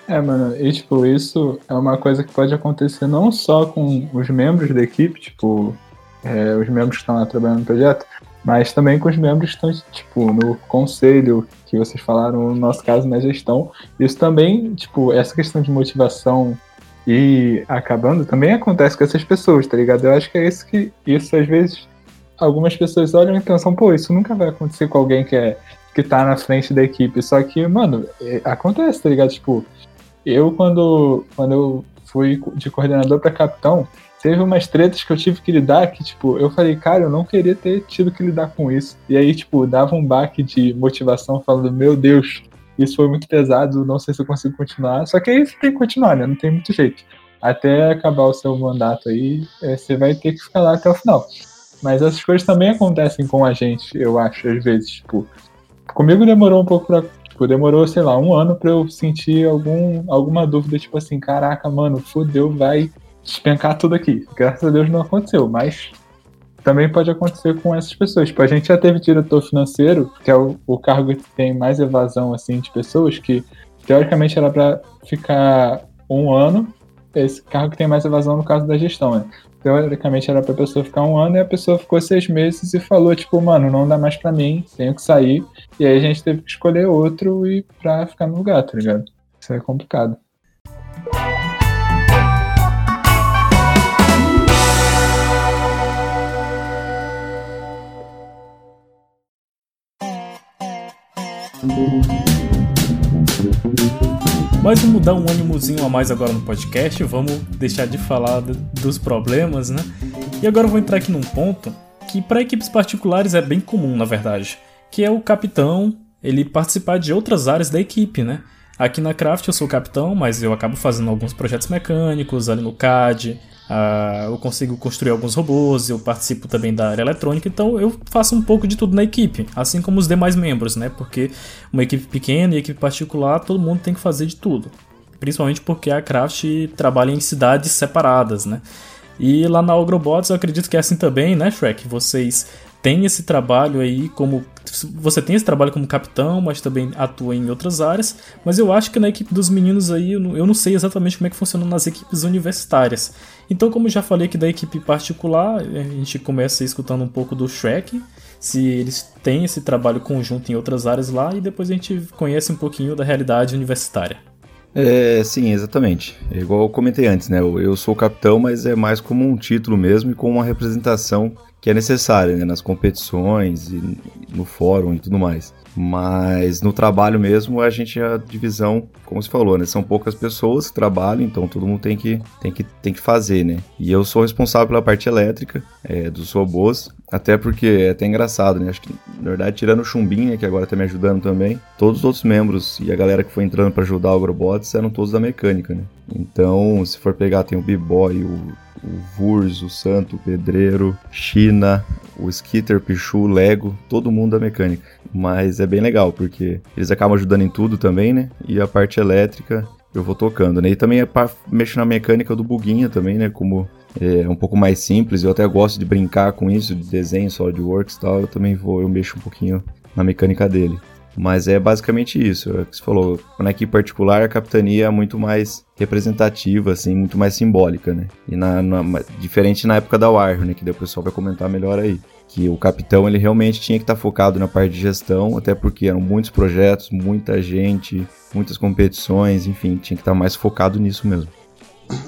É, mano, e tipo, isso é uma coisa que pode acontecer não só com os membros da equipe, tipo, é, os membros que estão lá trabalhando no projeto, mas também com os membros que estão, tipo, no conselho, que vocês falaram, no nosso caso, na gestão. Isso também, tipo, essa questão de motivação e acabando também acontece com essas pessoas, tá ligado? Eu acho que é isso que, isso às vezes, algumas pessoas olham e pensam, pô, isso nunca vai acontecer com alguém que é, que tá na frente da equipe. Só que, mano, é, acontece, tá ligado? Tipo, eu quando, quando eu fui de coordenador para capitão, teve umas tretas que eu tive que lidar que, tipo, eu falei, cara, eu não queria ter tido que lidar com isso. E aí, tipo, dava um baque de motivação falando, meu Deus, isso foi muito pesado, não sei se eu consigo continuar. Só que aí você tem que continuar, né? Não tem muito jeito. Até acabar o seu mandato aí, é, você vai ter que ficar lá até o final. Mas essas coisas também acontecem com a gente, eu acho, às vezes, tipo. Comigo demorou um pouco pra Tipo, demorou, sei lá, um ano pra eu sentir algum, alguma dúvida, tipo assim, caraca, mano, fodeu, vai despencar tudo aqui. Graças a Deus não aconteceu, mas também pode acontecer com essas pessoas. Tipo, a gente já teve diretor financeiro, que é o, o cargo que tem mais evasão, assim, de pessoas, que teoricamente era para ficar um ano, esse cargo que tem mais evasão no caso da gestão, né? teoricamente era pra pessoa ficar um ano e a pessoa ficou seis meses e falou, tipo, mano, não dá mais pra mim, tenho que sair. E aí a gente teve que escolher outro e pra ficar no lugar, tá ligado? Isso é complicado. Mas vamos dar um ânimozinho a mais agora no podcast, vamos deixar de falar dos problemas, né? E agora eu vou entrar aqui num ponto que para equipes particulares é bem comum, na verdade, que é o capitão ele participar de outras áreas da equipe, né? Aqui na Craft eu sou capitão, mas eu acabo fazendo alguns projetos mecânicos ali no CAD, Uh, eu consigo construir alguns robôs, eu participo também da área eletrônica, então eu faço um pouco de tudo na equipe, assim como os demais membros, né? Porque uma equipe pequena e equipe particular, todo mundo tem que fazer de tudo. Principalmente porque a Craft trabalha em cidades separadas, né? E lá na Ogrobots eu acredito que é assim também, né, Shrek? Vocês têm esse trabalho aí como você tem esse trabalho como capitão, mas também atua em outras áreas. Mas eu acho que na equipe dos meninos aí, eu não, sei exatamente como é que funciona nas equipes universitárias. Então, como já falei que da equipe particular, a gente começa escutando um pouco do Shrek, se eles têm esse trabalho conjunto em outras áreas lá, e depois a gente conhece um pouquinho da realidade universitária. É, sim, exatamente. É igual eu comentei antes, né? Eu sou capitão, mas é mais como um título mesmo e com uma representação que é necessária né? nas competições e no fórum e tudo mais. Mas no trabalho mesmo, a gente, a divisão, como você falou, né? São poucas pessoas que trabalham, então todo mundo tem que, tem que, tem que fazer, né? E eu sou responsável pela parte elétrica é, dos robôs, até porque é até engraçado, né? Acho que, na verdade, tirando o Chumbinha, que agora tá me ajudando também, todos os outros membros e a galera que foi entrando para ajudar o Agrobots eram todos da mecânica, né? Então, se for pegar, tem o B-Boy, o o Vurs, o Santo, o Pedreiro, China, o Skitter, Pichu, Lego, todo mundo da mecânica. Mas é bem legal, porque eles acabam ajudando em tudo também, né? E a parte elétrica eu vou tocando, né? E também é para mexer na mecânica do buguinha também, né? Como é um pouco mais simples, eu até gosto de brincar com isso, de desenho, SolidWorks e tal, eu também vou, eu mexo um pouquinho na mecânica dele. Mas é basicamente isso. É o que você falou. Na equipe particular, a capitania é muito mais representativa, assim, muito mais simbólica, né? E na, na, diferente na época da Warrior, né? Que o pessoal vai comentar melhor aí. Que o capitão, ele realmente tinha que estar focado na parte de gestão, até porque eram muitos projetos, muita gente, muitas competições, enfim, tinha que estar mais focado nisso mesmo.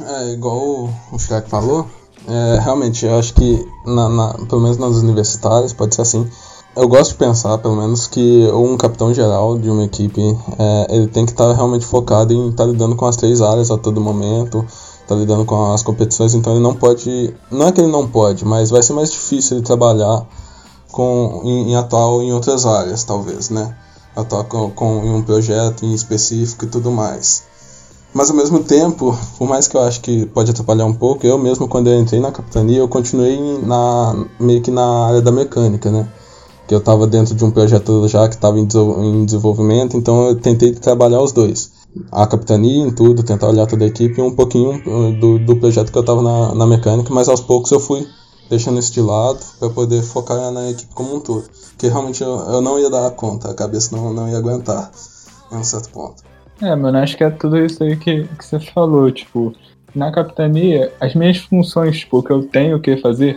É, igual o Shrek falou, é, realmente, eu acho que, na, na, pelo menos nas universitárias, pode ser assim, eu gosto de pensar, pelo menos, que um capitão geral de uma equipe, é, ele tem que estar tá realmente focado em estar tá lidando com as três áreas a todo momento, estar tá lidando com as competições, então ele não pode, não é que ele não pode, mas vai ser mais difícil ele trabalhar com, em, em atuar em outras áreas, talvez, né? Atuar com, com em um projeto em específico e tudo mais. Mas ao mesmo tempo, por mais que eu acho que pode atrapalhar um pouco, eu mesmo quando eu entrei na capitania, eu continuei na, meio que na área da mecânica, né? Que eu estava dentro de um projeto já que estava em desenvolvimento, então eu tentei trabalhar os dois. A capitania em tudo, tentar olhar toda a equipe e um pouquinho do, do projeto que eu estava na, na mecânica, mas aos poucos eu fui deixando isso de lado para poder focar na equipe como um todo. Porque realmente eu, eu não ia dar conta, a cabeça não, não ia aguentar em um certo ponto. É, mano, acho que é tudo isso aí que, que você falou, tipo, na capitania, as minhas funções, tipo, que eu tenho que fazer,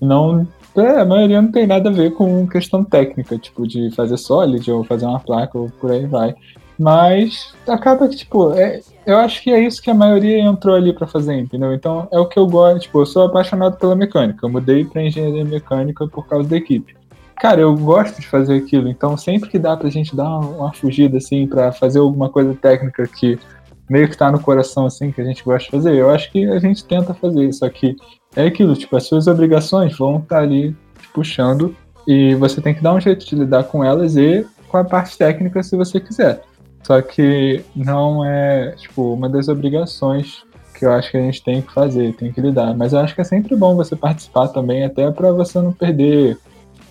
não. É, a maioria não tem nada a ver com questão técnica, tipo, de fazer sólido ou fazer uma placa ou por aí vai. Mas acaba que, tipo, é, eu acho que é isso que a maioria entrou ali para fazer, entendeu? Então é o que eu gosto, tipo, eu sou apaixonado pela mecânica. Eu mudei pra engenharia mecânica por causa da equipe. Cara, eu gosto de fazer aquilo, então sempre que dá pra gente dar uma, uma fugida, assim, para fazer alguma coisa técnica que meio que tá no coração, assim, que a gente gosta de fazer, eu acho que a gente tenta fazer isso aqui. É aquilo, tipo, as suas obrigações vão estar tá ali te puxando e você tem que dar um jeito de lidar com elas e com a parte técnica se você quiser. Só que não é, tipo, uma das obrigações que eu acho que a gente tem que fazer, tem que lidar. Mas eu acho que é sempre bom você participar também, até para você não perder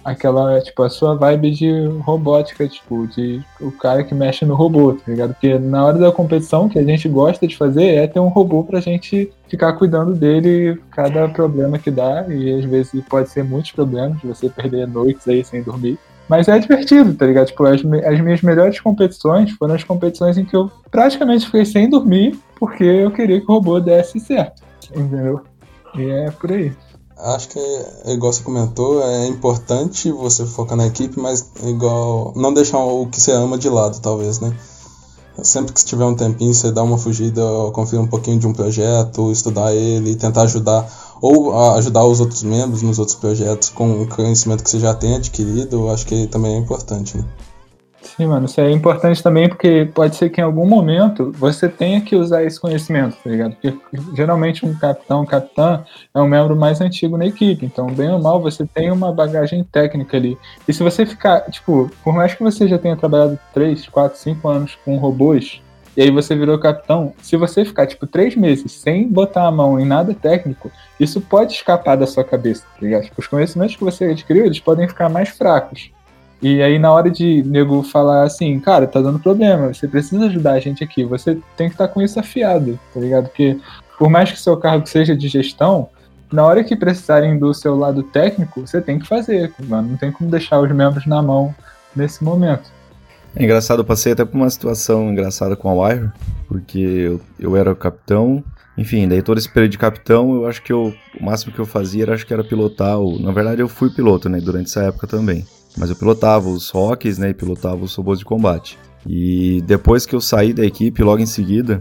aquela, tipo, a sua vibe de robótica, tipo, de o cara que mexe no robô, tá ligado? Porque na hora da competição, que a gente gosta de fazer é ter um robô pra gente ficar cuidando dele cada problema que dá, e às vezes pode ser muitos problemas, você perder noites aí sem dormir. Mas é divertido, tá ligado? Tipo, as, as minhas melhores competições foram as competições em que eu praticamente fiquei sem dormir, porque eu queria que o robô desse certo, entendeu? E é por aí acho que igual você comentou, é importante você focar na equipe, mas igual não deixar o que você ama de lado, talvez, né? Sempre que tiver um tempinho, você dá uma fugida, conferir um pouquinho de um projeto, estudar ele, tentar ajudar ou ajudar os outros membros nos outros projetos com o conhecimento que você já tem adquirido, acho que também é importante, né? Sim, mano, isso é importante também porque pode ser que em algum momento você tenha que usar esse conhecimento, tá ligado? Porque geralmente um capitão, um capitã é um membro mais antigo na equipe, então bem ou mal você tem uma bagagem técnica ali. E se você ficar, tipo, por mais que você já tenha trabalhado 3, 4, 5 anos com robôs, e aí você virou capitão, se você ficar, tipo, três meses sem botar a mão em nada técnico, isso pode escapar da sua cabeça, tá ligado? Tipo, os conhecimentos que você adquiriu, eles podem ficar mais fracos. E aí, na hora de nego falar assim, cara, tá dando problema, você precisa ajudar a gente aqui, você tem que estar tá com isso afiado, tá ligado? Porque por mais que seu cargo seja de gestão, na hora que precisarem do seu lado técnico, você tem que fazer, mano. Não tem como deixar os membros na mão nesse momento. É engraçado, eu passei até por uma situação engraçada com a Wire, porque eu, eu era o capitão, enfim, daí todo esse período de capitão, eu acho que eu, o máximo que eu fazia era, acho que era pilotar, o, na verdade eu fui piloto, né, durante essa época também. Mas eu pilotava os rocks, né? E pilotava os robôs de combate. E depois que eu saí da equipe, logo em seguida,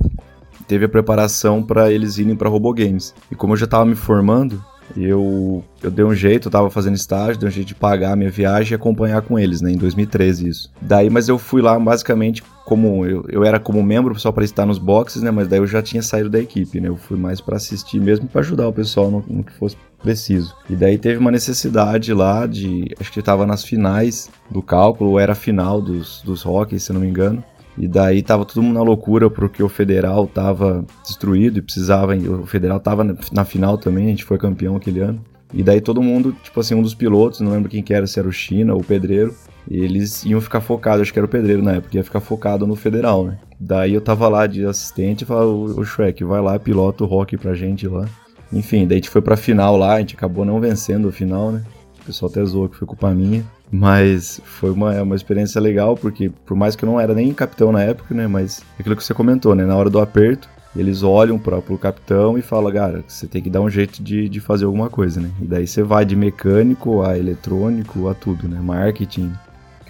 teve a preparação para eles irem para Robogames. E como eu já estava me formando, eu, eu dei um jeito, eu tava fazendo estágio, dei um jeito de pagar a minha viagem e acompanhar com eles, né, em 2013 isso. Daí, mas eu fui lá basicamente como, eu, eu era como membro só para estar nos boxes, né, mas daí eu já tinha saído da equipe, né, eu fui mais para assistir mesmo para ajudar o pessoal no, no, que fosse preciso. E daí teve uma necessidade lá de, acho que tava nas finais do cálculo, ou era final dos, dos hockey, se não me engano. E daí tava todo mundo na loucura porque o Federal tava destruído e precisava. O Federal tava na final também, a gente foi campeão aquele ano. E daí todo mundo, tipo assim, um dos pilotos, não lembro quem que era, se era o China ou o Pedreiro, eles iam ficar focados, acho que era o Pedreiro na época, ia ficar focado no Federal, né? Daí eu tava lá de assistente e falava, o Shrek, vai lá, pilota o rock pra gente lá. Enfim, daí a gente foi pra final lá, a gente acabou não vencendo o final, né? O pessoal até zoou que foi culpa minha. Mas foi uma, uma experiência legal, porque por mais que eu não era nem capitão na época, né? Mas aquilo que você comentou, né? Na hora do aperto, eles olham pro capitão e falam, cara, você tem que dar um jeito de, de fazer alguma coisa, né? E daí você vai de mecânico a eletrônico a tudo, né? Marketing,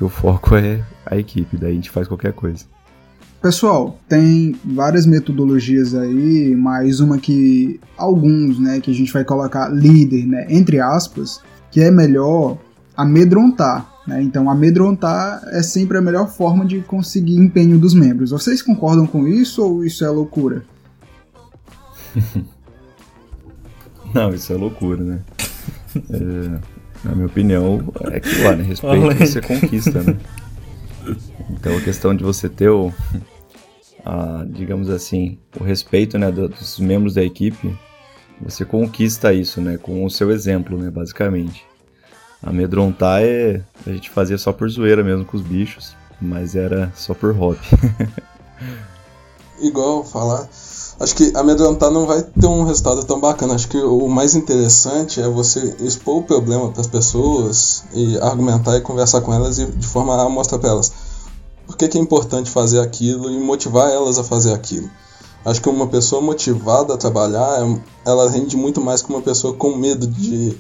que o foco é a equipe, daí a gente faz qualquer coisa. Pessoal, tem várias metodologias aí, mais uma que alguns, né, que a gente vai colocar líder, né, entre aspas, que é melhor amedrontar. Né? Então, amedrontar é sempre a melhor forma de conseguir empenho dos membros. Vocês concordam com isso ou isso é loucura? Não, isso é loucura, né? É, na minha opinião, é que lá, né? Respeito você conquista, né? Então a questão de você ter o, a, digamos assim, o respeito né, dos membros da equipe, você conquista isso, né? Com o seu exemplo, né? Basicamente. Amedrontar é. A gente fazia só por zoeira mesmo com os bichos, mas era só por hobby. Igual falar. Acho que amedrontar não vai ter um resultado tão bacana. Acho que o mais interessante é você expor o problema para as pessoas e argumentar e conversar com elas e de forma a mostrar para elas por que, que é importante fazer aquilo e motivar elas a fazer aquilo. Acho que uma pessoa motivada a trabalhar, ela rende muito mais que uma pessoa com medo de,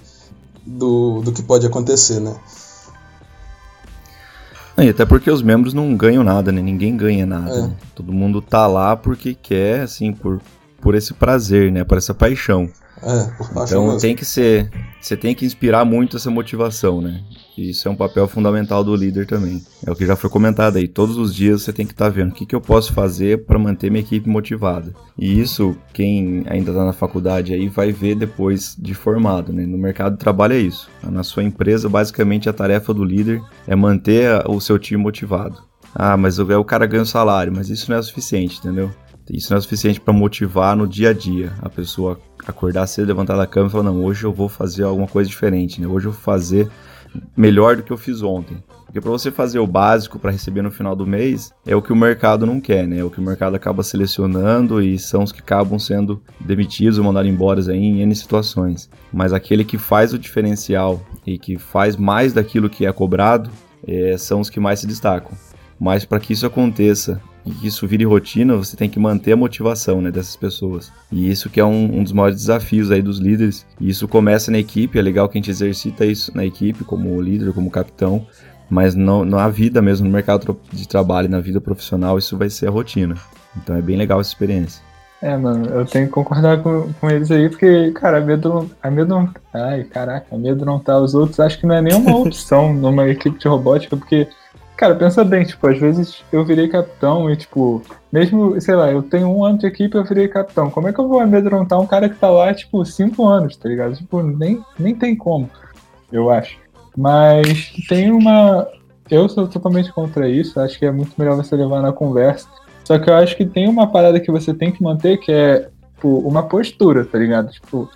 do, do que pode acontecer, né? E até porque os membros não ganham nada, né? Ninguém ganha nada. É. Né? Todo mundo tá lá porque quer, assim, por, por esse prazer, né? Por essa paixão. É, por Então mesmo. tem que ser. Você tem que inspirar muito essa motivação, né? E isso é um papel fundamental do líder também. É o que já foi comentado aí. Todos os dias você tem que estar tá vendo o que, que eu posso fazer para manter minha equipe motivada. E isso, quem ainda está na faculdade aí vai ver depois de formado, né? No mercado de trabalho é isso. Na sua empresa, basicamente, a tarefa do líder é manter o seu time motivado. Ah, mas o cara ganha o salário, mas isso não é o suficiente, entendeu? Isso não é suficiente para motivar no dia a dia a pessoa acordar cedo, levantar da cama e falar: não, hoje eu vou fazer alguma coisa diferente, né? Hoje eu vou fazer melhor do que eu fiz ontem. Porque para você fazer o básico para receber no final do mês, é o que o mercado não quer, né? É o que o mercado acaba selecionando e são os que acabam sendo demitidos ou mandados embora aí em N situações. Mas aquele que faz o diferencial e que faz mais daquilo que é cobrado, é, são os que mais se destacam. Mas para que isso aconteça e que isso vire rotina, você tem que manter a motivação né, dessas pessoas. E isso que é um, um, dos maiores desafios aí dos líderes. E isso começa na equipe, é legal que a gente exercita isso na equipe, como líder, como capitão, mas não, na vida mesmo, no mercado de trabalho, na vida profissional, isso vai ser a rotina. Então é bem legal essa experiência. É, mano, eu tenho que concordar com, com eles aí, porque, cara, medo, a medo não. Ai, caraca, medo não tá os outros, acho que não é nenhuma opção numa equipe de robótica, porque Cara, pensa bem, tipo, às vezes eu virei capitão e, tipo, mesmo, sei lá, eu tenho um ano de equipe eu virei capitão. Como é que eu vou amedrontar um cara que tá lá, tipo, cinco anos, tá ligado? Tipo, nem, nem tem como, eu acho. Mas tem uma. Eu sou totalmente contra isso, acho que é muito melhor você levar na conversa. Só que eu acho que tem uma parada que você tem que manter que é, tipo, uma postura, tá ligado? Tipo,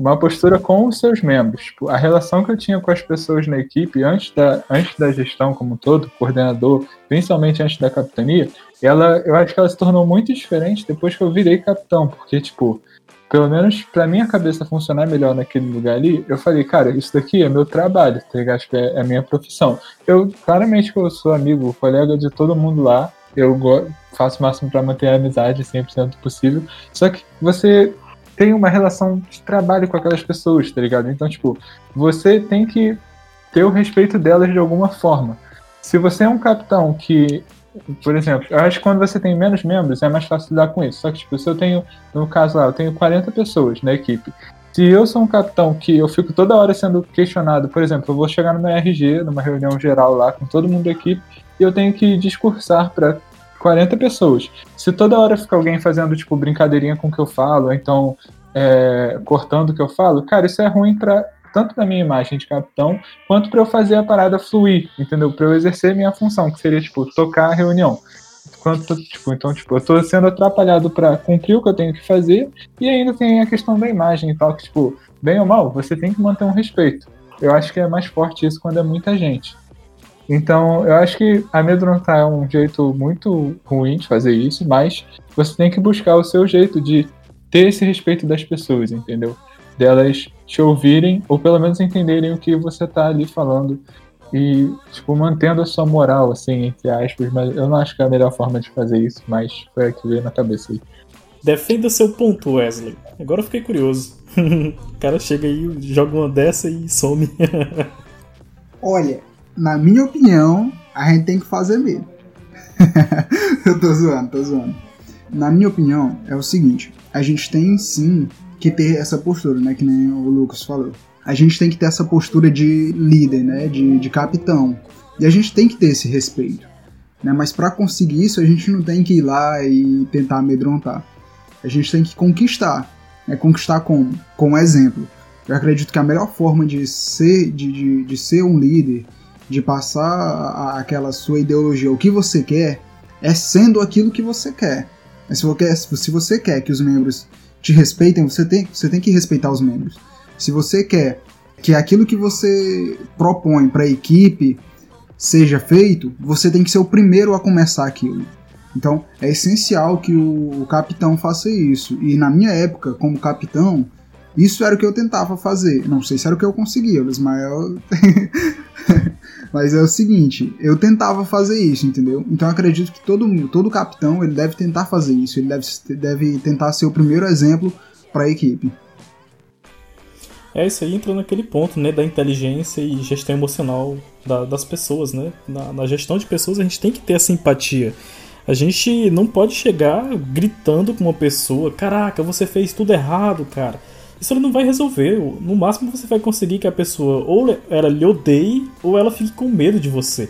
uma postura com os seus membros. Tipo, a relação que eu tinha com as pessoas na equipe antes da, antes da gestão como um todo, coordenador, principalmente antes da capitania, ela, eu acho que ela se tornou muito diferente depois que eu virei capitão, porque, tipo, pelo menos pra minha cabeça funcionar melhor naquele lugar ali, eu falei, cara, isso daqui é meu trabalho, tá ligado? Tipo, é, é a minha profissão. Eu, claramente que eu sou amigo, colega de todo mundo lá, eu faço o máximo para manter a amizade 100% possível, só que você tem uma relação de trabalho com aquelas pessoas, tá ligado? Então, tipo, você tem que ter o respeito delas de alguma forma. Se você é um capitão que, por exemplo, eu acho que quando você tem menos membros é mais fácil lidar com isso. Só que, tipo, se eu tenho, no caso lá, eu tenho 40 pessoas na equipe. Se eu sou um capitão que eu fico toda hora sendo questionado, por exemplo, eu vou chegar no meu RG, numa reunião geral lá com todo mundo da equipe, e eu tenho que discursar para 40 pessoas. Se toda hora fica alguém fazendo, tipo, brincadeirinha com o que eu falo, então é, cortando o que eu falo, cara, isso é ruim para tanto na minha imagem de capitão, quanto para eu fazer a parada fluir, entendeu? Para eu exercer minha função, que seria, tipo, tocar a reunião. Quanto, tipo, então, tipo, eu tô sendo atrapalhado para cumprir o que eu tenho que fazer, e ainda tem a questão da imagem e tal, que, tipo, bem ou mal, você tem que manter um respeito. Eu acho que é mais forte isso quando é muita gente. Então, eu acho que amedrontar é um jeito muito ruim de fazer isso, mas você tem que buscar o seu jeito de ter esse respeito das pessoas, entendeu? Delas te ouvirem, ou pelo menos entenderem o que você tá ali falando e, tipo, mantendo a sua moral, assim, entre aspas, mas eu não acho que é a melhor forma de fazer isso, mas foi a que veio na cabeça aí. Defenda seu ponto, Wesley. Agora eu fiquei curioso. o cara chega aí, joga uma dessa e some. Olha, na minha opinião, a gente tem que fazer mesmo. eu tô zoando, tô zoando. Na minha opinião, é o seguinte: a gente tem sim que ter essa postura, né? Que nem o Lucas falou. A gente tem que ter essa postura de líder, né? De, de capitão. E a gente tem que ter esse respeito. Né? Mas para conseguir isso, a gente não tem que ir lá e tentar amedrontar. A gente tem que conquistar. Né? Conquistar? Com um exemplo. Eu acredito que a melhor forma de ser, de, de, de ser um líder de passar aquela sua ideologia, o que você quer, é sendo aquilo que você quer. Se você se você quer que os membros te respeitem, você tem, você tem que respeitar os membros. Se você quer que aquilo que você propõe para a equipe seja feito, você tem que ser o primeiro a começar aquilo. Então é essencial que o, o capitão faça isso. E na minha época, como capitão, isso era o que eu tentava fazer. Não sei se era o que eu conseguia, o Ismael. Mas é o seguinte, eu tentava fazer isso, entendeu? Então acredito que todo, todo capitão ele deve tentar fazer isso, ele deve, deve tentar ser o primeiro exemplo para a equipe. É, isso aí entra naquele ponto, né, da inteligência e gestão emocional da, das pessoas, né? Na, na, gestão de pessoas a gente tem que ter essa empatia. A gente não pode chegar gritando com uma pessoa, caraca, você fez tudo errado, cara. Isso não vai resolver. No máximo você vai conseguir que a pessoa ou ela lhe odeie ou ela fique com medo de você.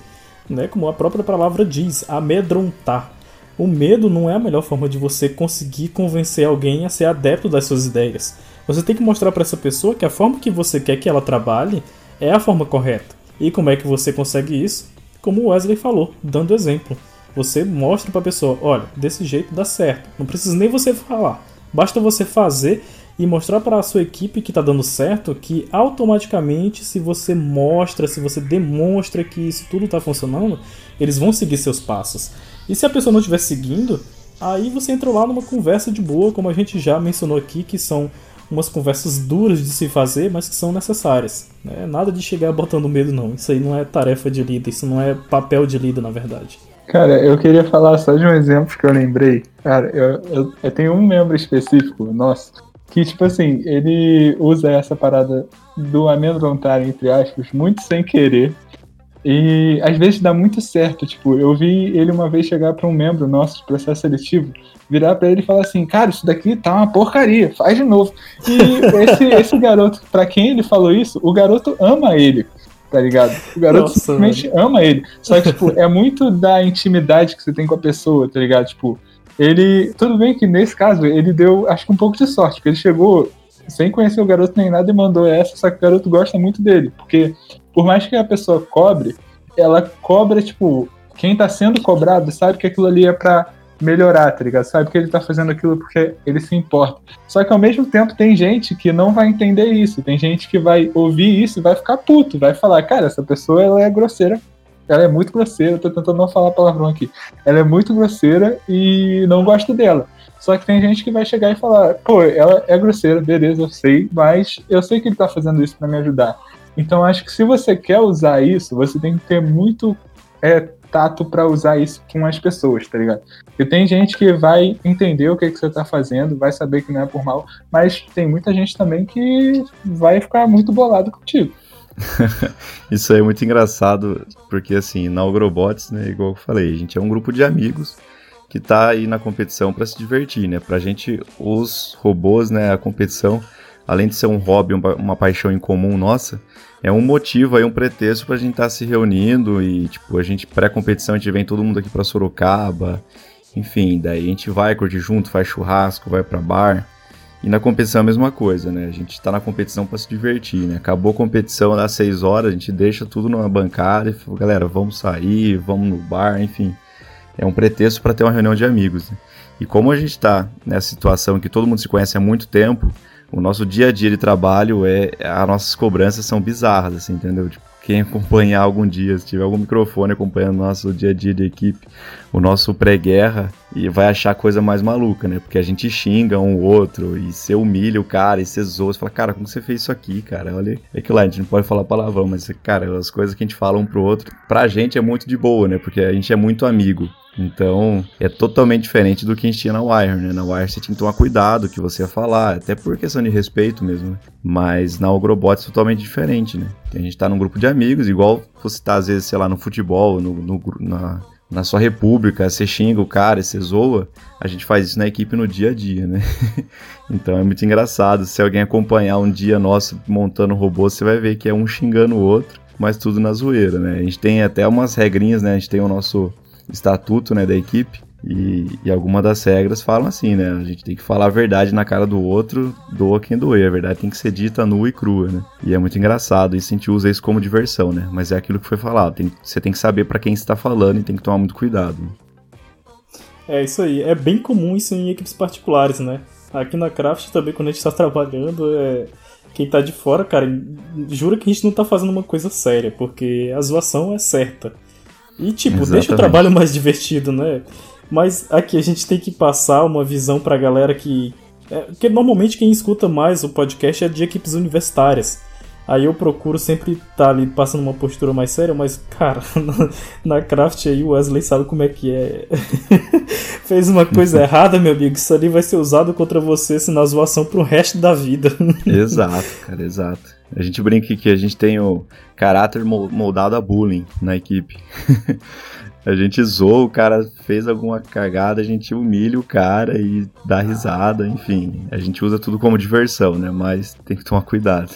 Né? Como a própria palavra diz, amedrontar. O medo não é a melhor forma de você conseguir convencer alguém a ser adepto das suas ideias. Você tem que mostrar para essa pessoa que a forma que você quer que ela trabalhe é a forma correta. E como é que você consegue isso? Como Wesley falou, dando exemplo. Você mostra para a pessoa, olha, desse jeito dá certo. Não precisa nem você falar. Basta você fazer e mostrar para a sua equipe que está dando certo que automaticamente, se você mostra, se você demonstra que isso tudo está funcionando, eles vão seguir seus passos. E se a pessoa não estiver seguindo, aí você entra lá numa conversa de boa, como a gente já mencionou aqui, que são umas conversas duras de se fazer, mas que são necessárias. Né? Nada de chegar botando medo, não. Isso aí não é tarefa de líder, isso não é papel de líder, na verdade. Cara, eu queria falar só de um exemplo que eu lembrei. Cara, eu, eu, eu tenho um membro específico, nosso, que, tipo assim, ele usa essa parada do amedrontar, entre aspas, muito sem querer. E às vezes dá muito certo. Tipo, eu vi ele uma vez chegar para um membro nosso de processo seletivo virar para ele e falar assim, cara, isso daqui tá uma porcaria, faz de novo. E esse, esse garoto, para quem ele falou isso, o garoto ama ele, tá ligado? O garoto Nossa, simplesmente mano. ama ele. Só que, tipo, é muito da intimidade que você tem com a pessoa, tá ligado? Tipo, ele. Tudo bem que nesse caso ele deu, acho que um pouco de sorte, porque ele chegou sem conhecer o garoto nem nada e mandou essa, só que o garoto gosta muito dele. Porque, por mais que a pessoa cobre, ela cobra, tipo, quem tá sendo cobrado sabe que aquilo ali é pra melhorar, tá ligado? Sabe que ele tá fazendo aquilo porque ele se importa. Só que ao mesmo tempo tem gente que não vai entender isso. Tem gente que vai ouvir isso e vai ficar puto, vai falar, cara, essa pessoa ela é grosseira. Ela é muito grosseira, tô tentando não falar palavrão aqui. Ela é muito grosseira e não gosto dela. Só que tem gente que vai chegar e falar, pô, ela é grosseira, beleza, eu sei, mas eu sei que ele tá fazendo isso para me ajudar. Então acho que se você quer usar isso, você tem que ter muito é, tato para usar isso com as pessoas, tá ligado? Porque tem gente que vai entender o que, que você tá fazendo, vai saber que não é por mal, mas tem muita gente também que vai ficar muito bolado contigo. isso aí é muito engraçado, porque assim, na Ogrobots, né, igual eu falei, a gente é um grupo de amigos que tá aí na competição para se divertir, né? Pra gente, os robôs, né, a competição, além de ser um hobby, uma, paixão em comum nossa, é um motivo aí, um pretexto pra gente estar tá se reunindo e, tipo, a gente pré-competição, a gente vem todo mundo aqui pra Sorocaba, enfim, daí a gente vai curtir junto, faz churrasco, vai pra bar. E na competição é a mesma coisa, né? A gente tá na competição para se divertir, né? Acabou a competição às 6 horas, a gente deixa tudo numa bancada e fala, galera, vamos sair, vamos no bar, enfim. É um pretexto para ter uma reunião de amigos. Né? E como a gente tá nessa situação que todo mundo se conhece há muito tempo, o nosso dia a dia de trabalho é as nossas cobranças são bizarras, assim, entendeu? Tipo, quem acompanhar algum dia, se tiver algum microfone acompanhando o nosso dia a dia de equipe, o nosso pré-guerra, e vai achar coisa mais maluca, né? Porque a gente xinga um outro e você humilha o cara e você zoa, você fala, cara, como você fez isso aqui, cara? Olha, é que lá a gente não pode falar palavrão, mas, cara, as coisas que a gente fala um pro outro, pra gente é muito de boa, né? Porque a gente é muito amigo. Então, é totalmente diferente do que a gente tinha na Wire, né? Na Wire você tinha que tomar cuidado o que você ia falar, até por questão de respeito mesmo, né? Mas na Ogrobot é totalmente diferente, né? A gente tá num grupo de amigos, igual você tá, às vezes, sei lá, no futebol, no, no na, na sua república, você xinga o cara, você zoa, a gente faz isso na equipe no dia a dia, né? então é muito engraçado. Se alguém acompanhar um dia nosso montando robô, você vai ver que é um xingando o outro, mas tudo na zoeira, né? A gente tem até umas regrinhas, né? A gente tem o nosso estatuto né, da equipe. E, e algumas das regras falam assim, né? A gente tem que falar a verdade na cara do outro, doa quem doer. A verdade tem que ser dita nua e crua, né? E é muito engraçado, isso a gente usa isso como diversão, né? Mas é aquilo que foi falado. Tem, você tem que saber para quem está falando e tem que tomar muito cuidado. Né? É isso aí. É bem comum isso em equipes particulares, né? Aqui na Craft também, quando a gente está trabalhando, é quem tá de fora, cara, jura que a gente não tá fazendo uma coisa séria, porque a zoação é certa. E, tipo, Exatamente. deixa o trabalho mais divertido, né? Mas aqui a gente tem que passar uma visão pra galera que. É, porque normalmente quem escuta mais o podcast é de equipes universitárias. Aí eu procuro sempre estar tá ali passando uma postura mais séria, mas, cara, na, na craft aí o Wesley sabe como é que é. Fez uma coisa errada, meu amigo, isso ali vai ser usado contra você assim, na zoação pro resto da vida. exato, cara, exato. A gente brinca que a gente tem o caráter moldado a bullying na equipe. a gente zoa, o cara fez alguma cagada, a gente humilha o cara e dá risada, enfim. A gente usa tudo como diversão, né? Mas tem que tomar cuidado.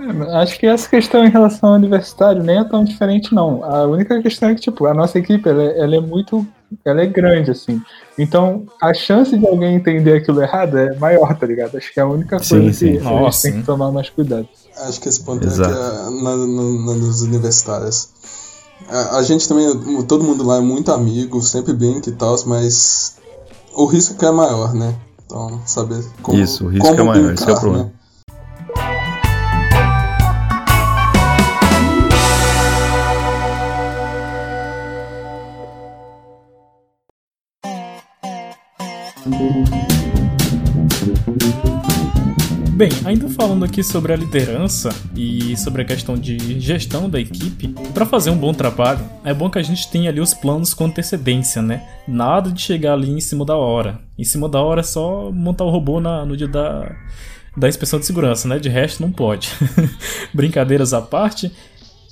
É, acho que essa questão em relação ao universitário nem é tão diferente, não. A única questão é que, tipo, a nossa equipe, ela, ela é muito. Ela é grande, assim. Então, a chance de alguém entender aquilo errado é maior, tá ligado? Acho que é a única coisa sim, que sim. a gente Nossa, tem que tomar mais cuidado. Acho que esse ponto Exato. é que é na, na, nas universitárias. A, a, gente também, todo mundo lá é muito amigo, sempre brinca e tal, mas o risco que é maior, né? Então, saber como. Isso, o risco é maior, brincar, esse é o problema. Né? Bem, ainda falando aqui sobre a liderança e sobre a questão de gestão da equipe, para fazer um bom trabalho, é bom que a gente tenha ali os planos com antecedência, né? Nada de chegar ali em cima da hora. Em cima da hora é só montar o robô na, no dia da, da inspeção de segurança, né? De resto, não pode. Brincadeiras à parte.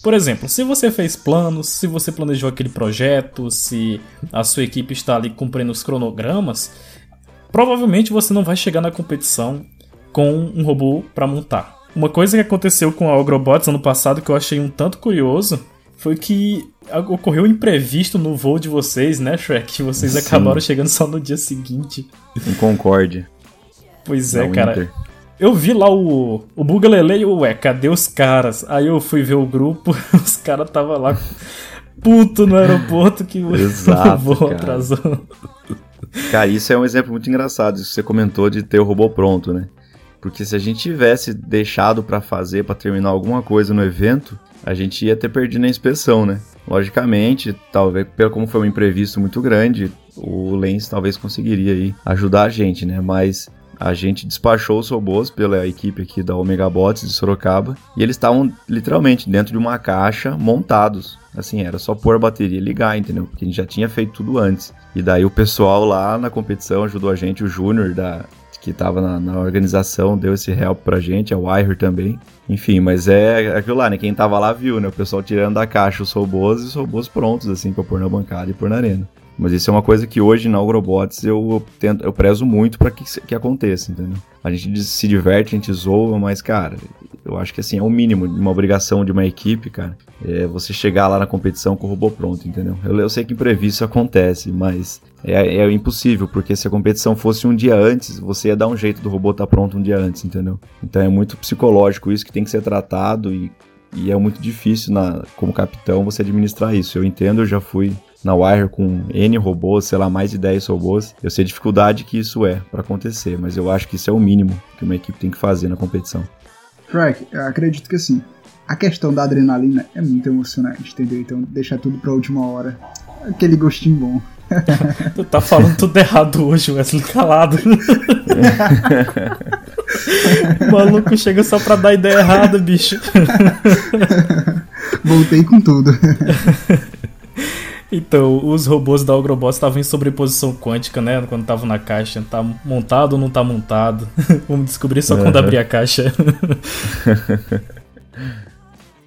Por exemplo, se você fez planos, se você planejou aquele projeto, se a sua equipe está ali cumprindo os cronogramas, provavelmente você não vai chegar na competição com um robô para montar. Uma coisa que aconteceu com a Agrobots ano passado que eu achei um tanto curioso foi que ocorreu um imprevisto no voo de vocês, né, Shrek? Que vocês Sim. acabaram chegando só no dia seguinte. Em Concorde. Pois é, cara. Winter. Eu vi lá o, o Bugalele e o ué, cadê os caras? Aí eu fui ver o grupo, os caras tava lá puto no aeroporto que o voo atrasou. Cara, isso é um exemplo muito engraçado, isso que você comentou de ter o robô pronto, né? Porque se a gente tivesse deixado para fazer, para terminar alguma coisa no evento, a gente ia ter perdido a inspeção, né? Logicamente, talvez, pelo como foi um imprevisto muito grande, o Lens talvez conseguiria aí ajudar a gente, né? Mas a gente despachou os robôs pela equipe aqui da Omega Bots de Sorocaba e eles estavam literalmente dentro de uma caixa montados. Assim, era só pôr a bateria e ligar, entendeu? Porque a gente já tinha feito tudo antes. E daí o pessoal lá na competição ajudou a gente, o Júnior da que estava na, na, organização, deu esse help pra gente, a Wire também. Enfim, mas é aquilo lá, né? Quem tava lá viu, né? O pessoal tirando da caixa os robôs e os robôs prontos, assim, pra pôr na bancada e pôr na arena. Mas isso é uma coisa que hoje na Agrobots eu, tento, eu prezo muito para que, que aconteça, entendeu? A gente se diverte, a gente zoa, mas, cara, eu acho que assim, é o mínimo de uma obrigação de uma equipe, cara. É você chegar lá na competição com o robô pronto, entendeu? Eu, eu sei que imprevisto acontece, mas é, é, impossível, porque se a competição fosse um dia antes, você ia dar um jeito do robô estar tá pronto um dia antes, entendeu? Então é muito psicológico isso que tem que ser tratado e, e é muito difícil, na, como capitão, você administrar isso. Eu entendo, eu já fui na Wire com N robôs, sei lá, mais de 10 robôs. Eu sei a dificuldade que isso é para acontecer, mas eu acho que isso é o mínimo que uma equipe tem que fazer na competição. Frank, eu acredito que assim, a questão da adrenalina é muito emocionante, entendeu? Então deixar tudo pra última hora. Aquele gostinho bom. tu tá falando tudo errado hoje, Wesley, calado. o maluco chega só pra dar ideia errada, bicho. Voltei com tudo. Então, os robôs da Agrobots estavam em sobreposição quântica, né? Quando estavam na caixa. Tá montado ou não tá montado? Vamos descobrir só quando abrir a caixa.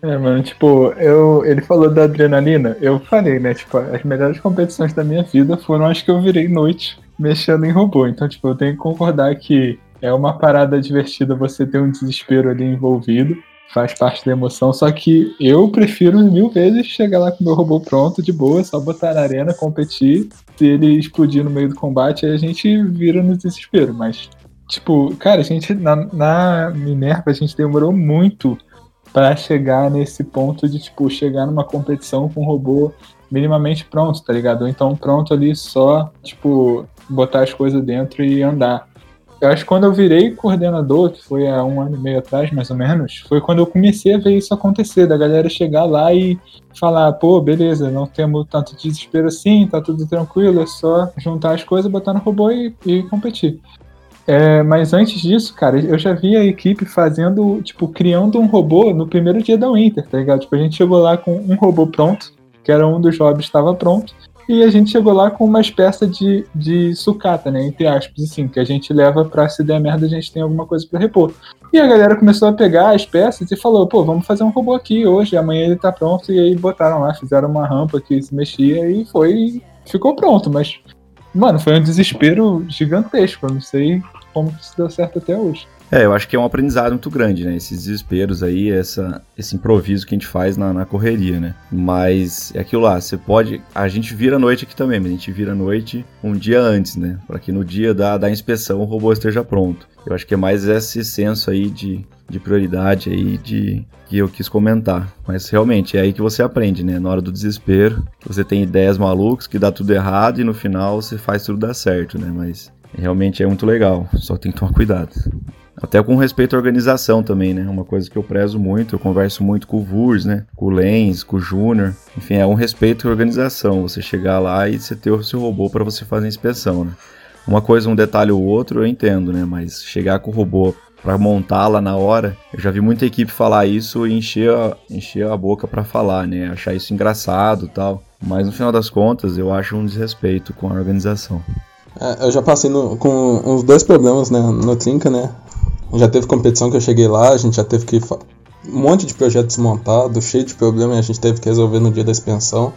É, mano, tipo, eu, ele falou da adrenalina, eu falei, né, tipo, as melhores competições da minha vida foram as que eu virei noite mexendo em robô. Então, tipo, eu tenho que concordar que é uma parada divertida você ter um desespero ali envolvido faz parte da emoção. Só que eu prefiro mil vezes chegar lá com meu robô pronto, de boa, só botar na arena, competir. Se ele explodir no meio do combate, aí a gente vira no desespero. Mas, tipo, cara, a gente na, na Minerva a gente demorou muito para chegar nesse ponto de, tipo, chegar numa competição com um robô minimamente pronto, tá ligado? Ou então pronto ali só, tipo, botar as coisas dentro e andar. Eu acho que quando eu virei coordenador, que foi há um ano e meio atrás, mais ou menos, foi quando eu comecei a ver isso acontecer, da galera chegar lá e falar, pô, beleza, não temos tanto desespero assim, tá tudo tranquilo, é só juntar as coisas, botar no robô e, e competir. É, mas antes disso, cara, eu já vi a equipe fazendo, tipo, criando um robô no primeiro dia da Winter, tá ligado? Tipo, a gente chegou lá com um robô pronto, que era um dos jobs estava pronto, e a gente chegou lá com uma espécie de, de sucata, né? Entre aspas, assim, que a gente leva pra se der merda a gente tem alguma coisa para repor. E a galera começou a pegar as peças e falou, pô, vamos fazer um robô aqui hoje, amanhã ele tá pronto, e aí botaram lá, fizeram uma rampa que se mexia e foi. ficou pronto, mas. Mano, foi um desespero gigantesco. Eu não sei como isso deu certo até hoje. É, eu acho que é um aprendizado muito grande, né? Esses desesperos aí, essa, esse improviso que a gente faz na, na correria, né? Mas é aquilo lá, você pode. A gente vira a noite aqui também, mas a gente vira a noite um dia antes, né? Para que no dia da, da inspeção o robô esteja pronto. Eu acho que é mais esse senso aí de, de prioridade aí de que eu quis comentar. Mas realmente é aí que você aprende, né? Na hora do desespero, você tem ideias malucas, que dá tudo errado e no final você faz tudo dar certo, né? Mas realmente é muito legal, só tem que tomar cuidado. Até com respeito à organização também, né? Uma coisa que eu prezo muito, eu converso muito com o Vurs, né? Com o Lens, com o Júnior. Enfim, é um respeito à organização. Você chegar lá e você ter o seu robô para você fazer a inspeção, né? Uma coisa, um detalhe ou outro, eu entendo, né? Mas chegar com o robô para montar lá na hora, eu já vi muita equipe falar isso e encher a, encher a boca para falar, né? Achar isso engraçado tal. Mas no final das contas, eu acho um desrespeito com a organização. É, eu já passei no, com uns dois problemas né, no Trinca, né? Já teve competição que eu cheguei lá, a gente já teve que. Um monte de projeto desmontado, cheio de problema, e a gente teve que resolver no dia da expensão.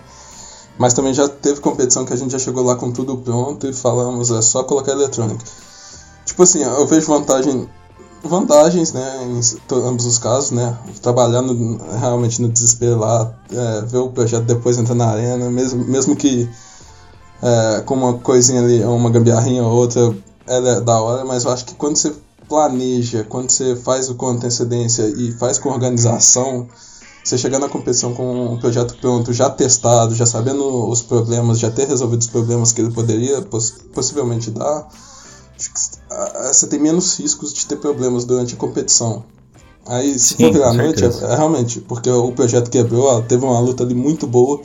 Mas também já teve competição que a gente já chegou lá com tudo pronto e falamos, é só colocar eletrônica. Tipo assim, eu vejo vantagem, vantagens, né, em ambos os casos, né, trabalhando realmente no desespero lá, é, ver o projeto depois entrar na arena, mesmo, mesmo que é, com uma coisinha ali, uma gambiarrinha ou outra, é da hora, mas eu acho que quando você planeja, quando você faz o com antecedência e faz com organização, você chegar na competição com um projeto pronto, já testado, já sabendo os problemas, já ter resolvido os problemas que ele poderia poss possivelmente dar, você tem menos riscos de ter problemas durante a competição. Aí, se Sim, for virar noite, é, é, realmente, porque o projeto quebrou, ó, teve uma luta ali muito boa,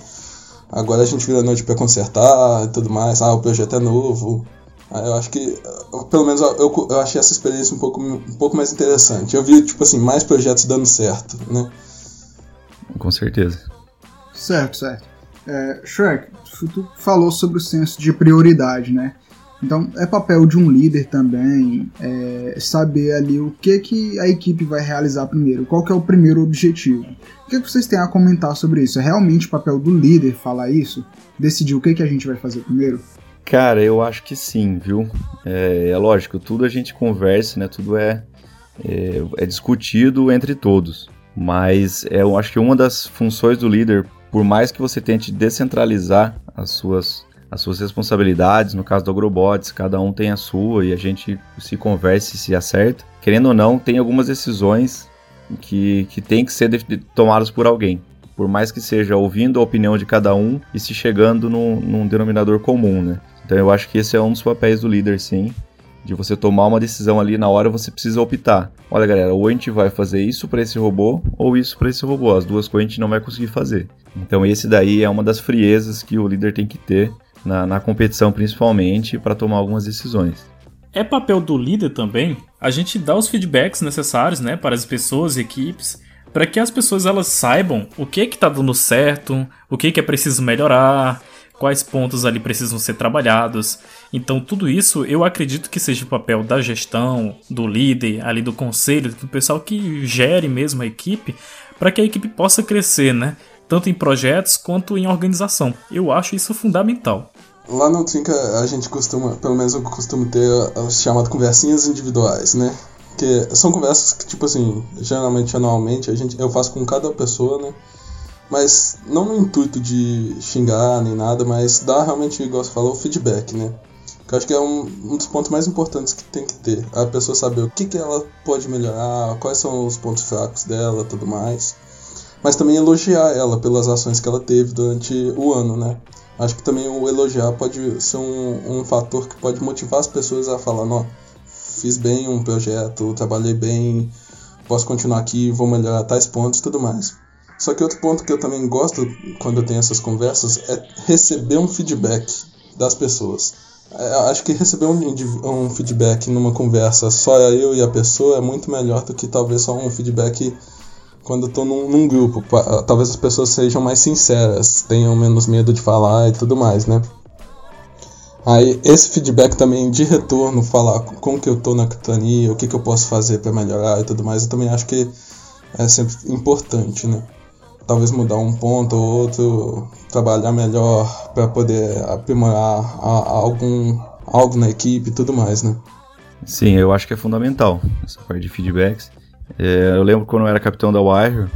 agora a gente vira a noite para consertar e tudo mais, ah, o projeto é novo, eu acho que, pelo menos eu, eu achei essa experiência um pouco, um pouco mais interessante. Eu vi, tipo assim, mais projetos dando certo, né? Com certeza. Certo, certo. É, Shrek, tu falou sobre o senso de prioridade, né? Então, é papel de um líder também é, saber ali o que, que a equipe vai realizar primeiro, qual que é o primeiro objetivo. O que, que vocês têm a comentar sobre isso? É realmente papel do líder falar isso? Decidir o que, que a gente vai fazer primeiro? Cara, eu acho que sim, viu? É, é lógico, tudo a gente conversa, né? Tudo é, é, é, discutido entre todos. Mas é, eu acho que uma das funções do líder, por mais que você tente descentralizar as suas, as suas responsabilidades, no caso do Agrobots, cada um tem a sua e a gente se conversa e se acerta. Querendo ou não, tem algumas decisões que, que tem que ser tomadas por alguém por mais que seja ouvindo a opinião de cada um e se chegando num, num denominador comum, né? Então eu acho que esse é um dos papéis do líder, sim. De você tomar uma decisão ali na hora, você precisa optar. Olha, galera, ou a gente vai fazer isso para esse robô, ou isso para esse robô. As duas coisas a gente não vai conseguir fazer. Então esse daí é uma das friezas que o líder tem que ter na, na competição, principalmente, para tomar algumas decisões. É papel do líder também a gente dar os feedbacks necessários, né, para as pessoas e equipes, para que as pessoas elas saibam o que que tá dando certo, o que que é preciso melhorar, quais pontos ali precisam ser trabalhados. Então, tudo isso eu acredito que seja o papel da gestão, do líder, ali do conselho, do pessoal que gere mesmo a equipe, para que a equipe possa crescer, né? Tanto em projetos quanto em organização. Eu acho isso fundamental. Lá no Trinca a gente costuma, pelo menos eu costumo ter as chamadas conversinhas individuais, né? Que são conversas que, tipo assim, geralmente anualmente a gente, eu faço com cada pessoa, né? Mas não no intuito de xingar nem nada, mas dar realmente, igual você falou, feedback, né? Que eu acho que é um, um dos pontos mais importantes que tem que ter. A pessoa saber o que, que ela pode melhorar, quais são os pontos fracos dela tudo mais. Mas também elogiar ela pelas ações que ela teve durante o ano, né? Acho que também o elogiar pode ser um, um fator que pode motivar as pessoas a falar, não, fiz bem um projeto, trabalhei bem, posso continuar aqui, vou melhorar tais pontos e tudo mais. Só que outro ponto que eu também gosto quando eu tenho essas conversas é receber um feedback das pessoas. É, acho que receber um, um, feedback numa conversa só eu e a pessoa é muito melhor do que talvez só um feedback quando eu tô num, num grupo. Talvez as pessoas sejam mais sinceras, tenham menos medo de falar e tudo mais, né? Aí esse feedback também de retorno, falar como que eu tô na capitania, o que, que eu posso fazer para melhorar e tudo mais, eu também acho que é sempre importante, né? Talvez mudar um ponto ou outro, trabalhar melhor para poder aprimorar a, a algum algo na equipe e tudo mais, né? Sim, eu acho que é fundamental essa parte de feedbacks. É, eu lembro quando eu era capitão da Wire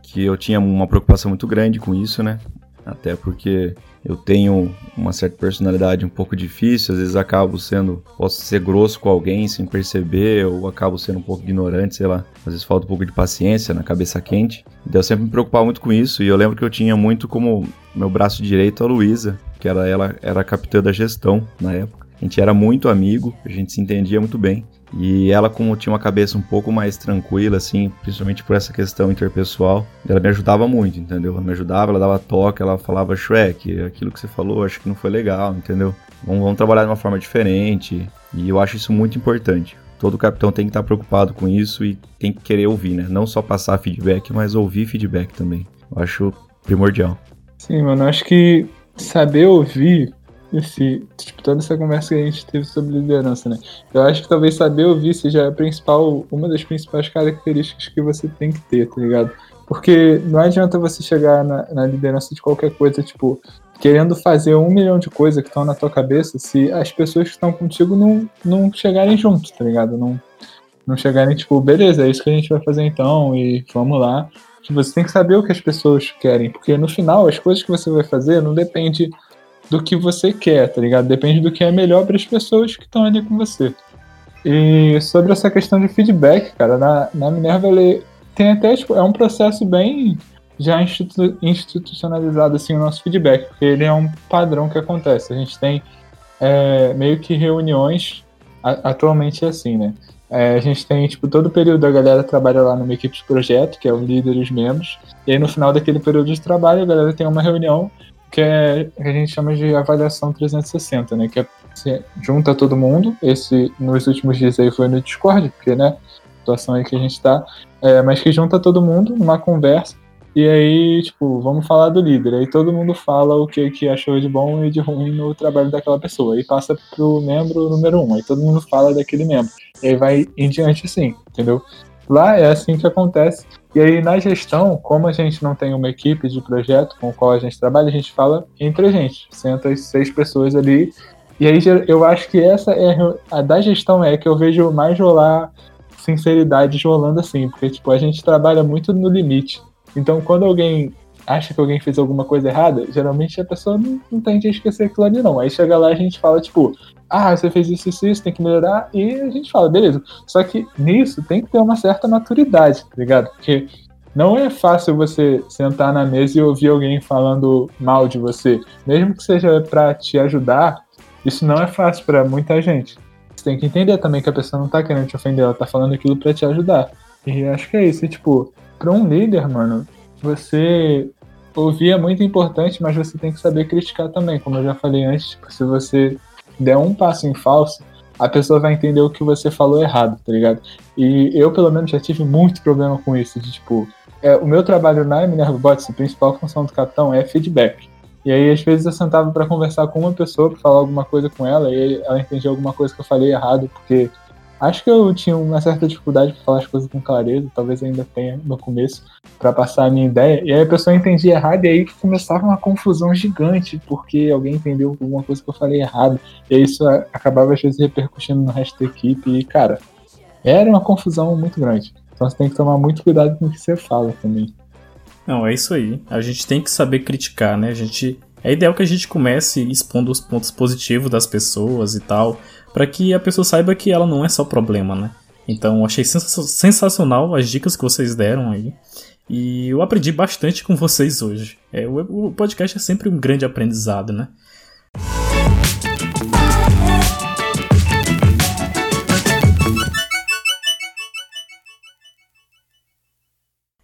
que eu tinha uma preocupação muito grande com isso, né? Até porque eu tenho uma certa personalidade um pouco difícil, às vezes acabo sendo, posso ser grosso com alguém sem perceber, ou acabo sendo um pouco ignorante, sei lá. Às vezes falta um pouco de paciência na cabeça quente. Então eu sempre me preocupava muito com isso, e eu lembro que eu tinha muito como meu braço direito a Luísa, que era ela era a capitã da gestão na época. A gente era muito amigo, a gente se entendia muito bem. E ela, como tinha uma cabeça um pouco mais tranquila, assim, principalmente por essa questão interpessoal, ela me ajudava muito, entendeu? Ela me ajudava, ela dava toque, ela falava, Shrek, aquilo que você falou, acho que não foi legal, entendeu? Vamos, vamos trabalhar de uma forma diferente. E eu acho isso muito importante. Todo capitão tem que estar preocupado com isso e tem que querer ouvir, né? Não só passar feedback, mas ouvir feedback também. Eu acho primordial. Sim, mano, acho que saber ouvir esse, tipo, toda essa conversa que a gente teve sobre liderança, né? Eu acho que talvez saber ouvir seja a principal, uma das principais características que você tem que ter, tá ligado? Porque não adianta você chegar na, na liderança de qualquer coisa, tipo, querendo fazer um milhão de coisas que estão na tua cabeça se as pessoas que estão contigo não, não chegarem juntos, tá ligado? Não, não chegarem, tipo, beleza, é isso que a gente vai fazer então e vamos lá. Você tem que saber o que as pessoas querem, porque no final as coisas que você vai fazer não depende do que você quer, tá ligado? Depende do que é melhor para as pessoas que estão ali com você. E sobre essa questão de feedback, cara, na, na Minerva ele tem até, tipo, é um processo bem já institu institucionalizado, assim, o nosso feedback, porque ele é um padrão que acontece. A gente tem é, meio que reuniões, a, atualmente é assim, né? É, a gente tem, tipo, todo período a galera trabalha lá numa equipe de projeto, que é o líder e os membros, e aí no final daquele período de trabalho a galera tem uma reunião que, é, que a gente chama de avaliação 360, né? Que é, junta todo mundo. Esse, nos últimos dias aí foi no Discord, porque, né? Situação aí que a gente tá. É, mas que junta todo mundo numa conversa. E aí, tipo, vamos falar do líder. Aí todo mundo fala o que, que achou de bom e de ruim no trabalho daquela pessoa. Aí passa pro membro número um. Aí todo mundo fala daquele membro. E aí vai em diante assim, entendeu? Lá é assim que acontece. E aí, na gestão, como a gente não tem uma equipe de projeto com a qual a gente trabalha, a gente fala entre a gente. Senta as seis pessoas ali. E aí, eu acho que essa é a da gestão é que eu vejo mais rolar sinceridade rolando assim, porque, tipo, a gente trabalha muito no limite. Então, quando alguém acha que alguém fez alguma coisa errada, geralmente a pessoa não, não tende a esquecer aquilo ali, não. Aí chega lá a gente fala, tipo, ah, você fez isso, isso, isso, tem que melhorar, e a gente fala, beleza. Só que nisso tem que ter uma certa maturidade, tá ligado? Porque não é fácil você sentar na mesa e ouvir alguém falando mal de você. Mesmo que seja para te ajudar, isso não é fácil para muita gente. Você tem que entender também que a pessoa não tá querendo te ofender, ela tá falando aquilo para te ajudar. E acho que é isso. E, tipo, pra um líder, mano, você ouvir é muito importante, mas você tem que saber criticar também. Como eu já falei antes, tipo, se você der um passo em falso, a pessoa vai entender o que você falou errado, tá ligado? E eu, pelo menos, já tive muito problema com isso, de tipo, é, o meu trabalho na Minerva Bots, a principal função do capitão é feedback. E aí, às vezes, eu sentava para conversar com uma pessoa, para falar alguma coisa com ela, e ela entendia alguma coisa que eu falei errado, porque Acho que eu tinha uma certa dificuldade para falar as coisas com clareza, talvez ainda tenha no começo, para passar a minha ideia. E aí a pessoa entendia errado, e aí começava uma confusão gigante, porque alguém entendeu alguma coisa que eu falei errado. E aí isso acabava às vezes repercutindo no resto da equipe. E, cara, era uma confusão muito grande. Então você tem que tomar muito cuidado com o que você fala também. Não, é isso aí. A gente tem que saber criticar, né? A gente. É ideal que a gente comece expondo os pontos positivos das pessoas e tal para que a pessoa saiba que ela não é só problema, né? Então, achei sensacional as dicas que vocês deram aí. E eu aprendi bastante com vocês hoje. É, o, podcast é sempre um grande aprendizado, né?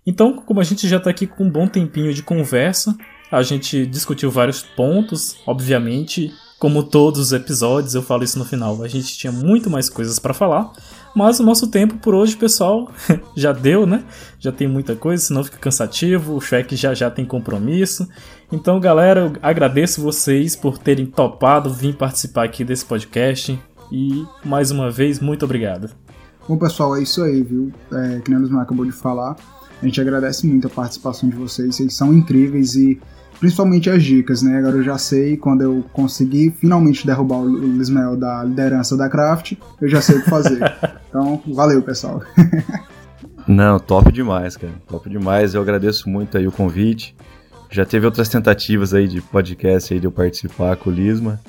Então, como a gente já está aqui com um bom tempinho de conversa, a gente discutiu vários pontos, obviamente como todos os episódios, eu falo isso no final, a gente tinha muito mais coisas para falar, mas o nosso tempo por hoje, pessoal, já deu, né? Já tem muita coisa, senão fica cansativo, o Shrek já já tem compromisso. Então, galera, eu agradeço vocês por terem topado vir participar aqui desse podcast e mais uma vez, muito obrigado. Bom, pessoal, é isso aí, viu? É, que nem o acabou de falar. A gente agradece muito a participação de vocês, vocês são incríveis e principalmente as dicas, né? Agora eu já sei, quando eu conseguir finalmente derrubar o Lismael da liderança da Craft, eu já sei o que fazer. então, valeu, pessoal. Não, top demais, cara. Top demais. Eu agradeço muito aí o convite. Já teve outras tentativas aí de podcast aí de eu participar com o Lisma,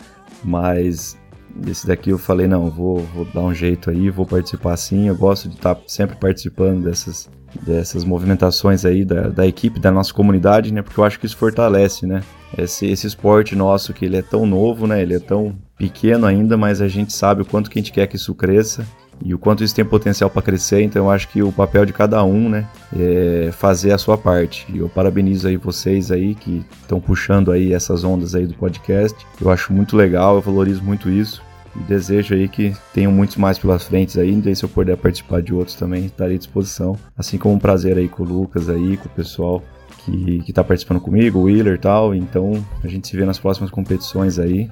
mas esse daqui eu falei, não, vou, vou dar um jeito aí, vou participar sim. Eu gosto de estar sempre participando dessas dessas movimentações aí da, da equipe, da nossa comunidade, né? Porque eu acho que isso fortalece, né? Esse, esse esporte nosso que ele é tão novo, né? Ele é tão pequeno ainda, mas a gente sabe o quanto que a gente quer que isso cresça e o quanto isso tem potencial para crescer. Então eu acho que o papel de cada um, né, é fazer a sua parte. E eu parabenizo aí vocês aí que estão puxando aí essas ondas aí do podcast. Eu acho muito legal, eu valorizo muito isso. Desejo aí que tenham muitos mais pelas frentes ainda. E se eu puder participar de outros também, estarei à disposição. Assim como um prazer aí com o Lucas aí, com o pessoal que, que tá participando comigo, o Wheeler e tal. Então a gente se vê nas próximas competições aí.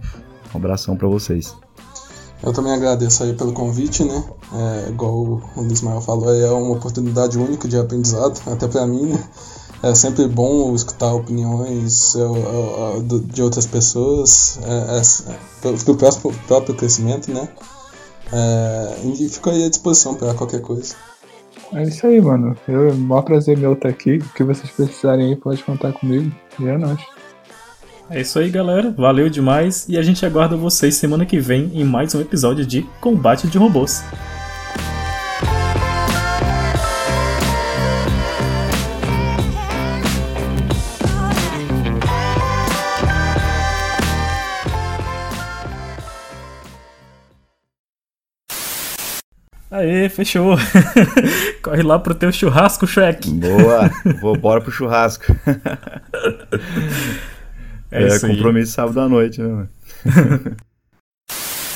Um abração para vocês. Eu também agradeço aí pelo convite, né? É, igual o Ismael falou, é uma oportunidade única de aprendizado, até para mim, né? É sempre bom escutar opiniões é, de outras pessoas é, é, para o próprio, próprio crescimento, né? É, e fico aí à disposição para qualquer coisa. É isso aí, mano. Eu, é um maior prazer meu estar aqui. O que vocês precisarem aí, pode contar comigo. E é nóis. É isso aí, galera. Valeu demais. E a gente aguarda vocês semana que vem em mais um episódio de Combate de Robôs. Aê, fechou. Corre lá pro teu churrasco, Shrek. Boa, vou bora pro churrasco. é, é compromisso sábado à noite, né?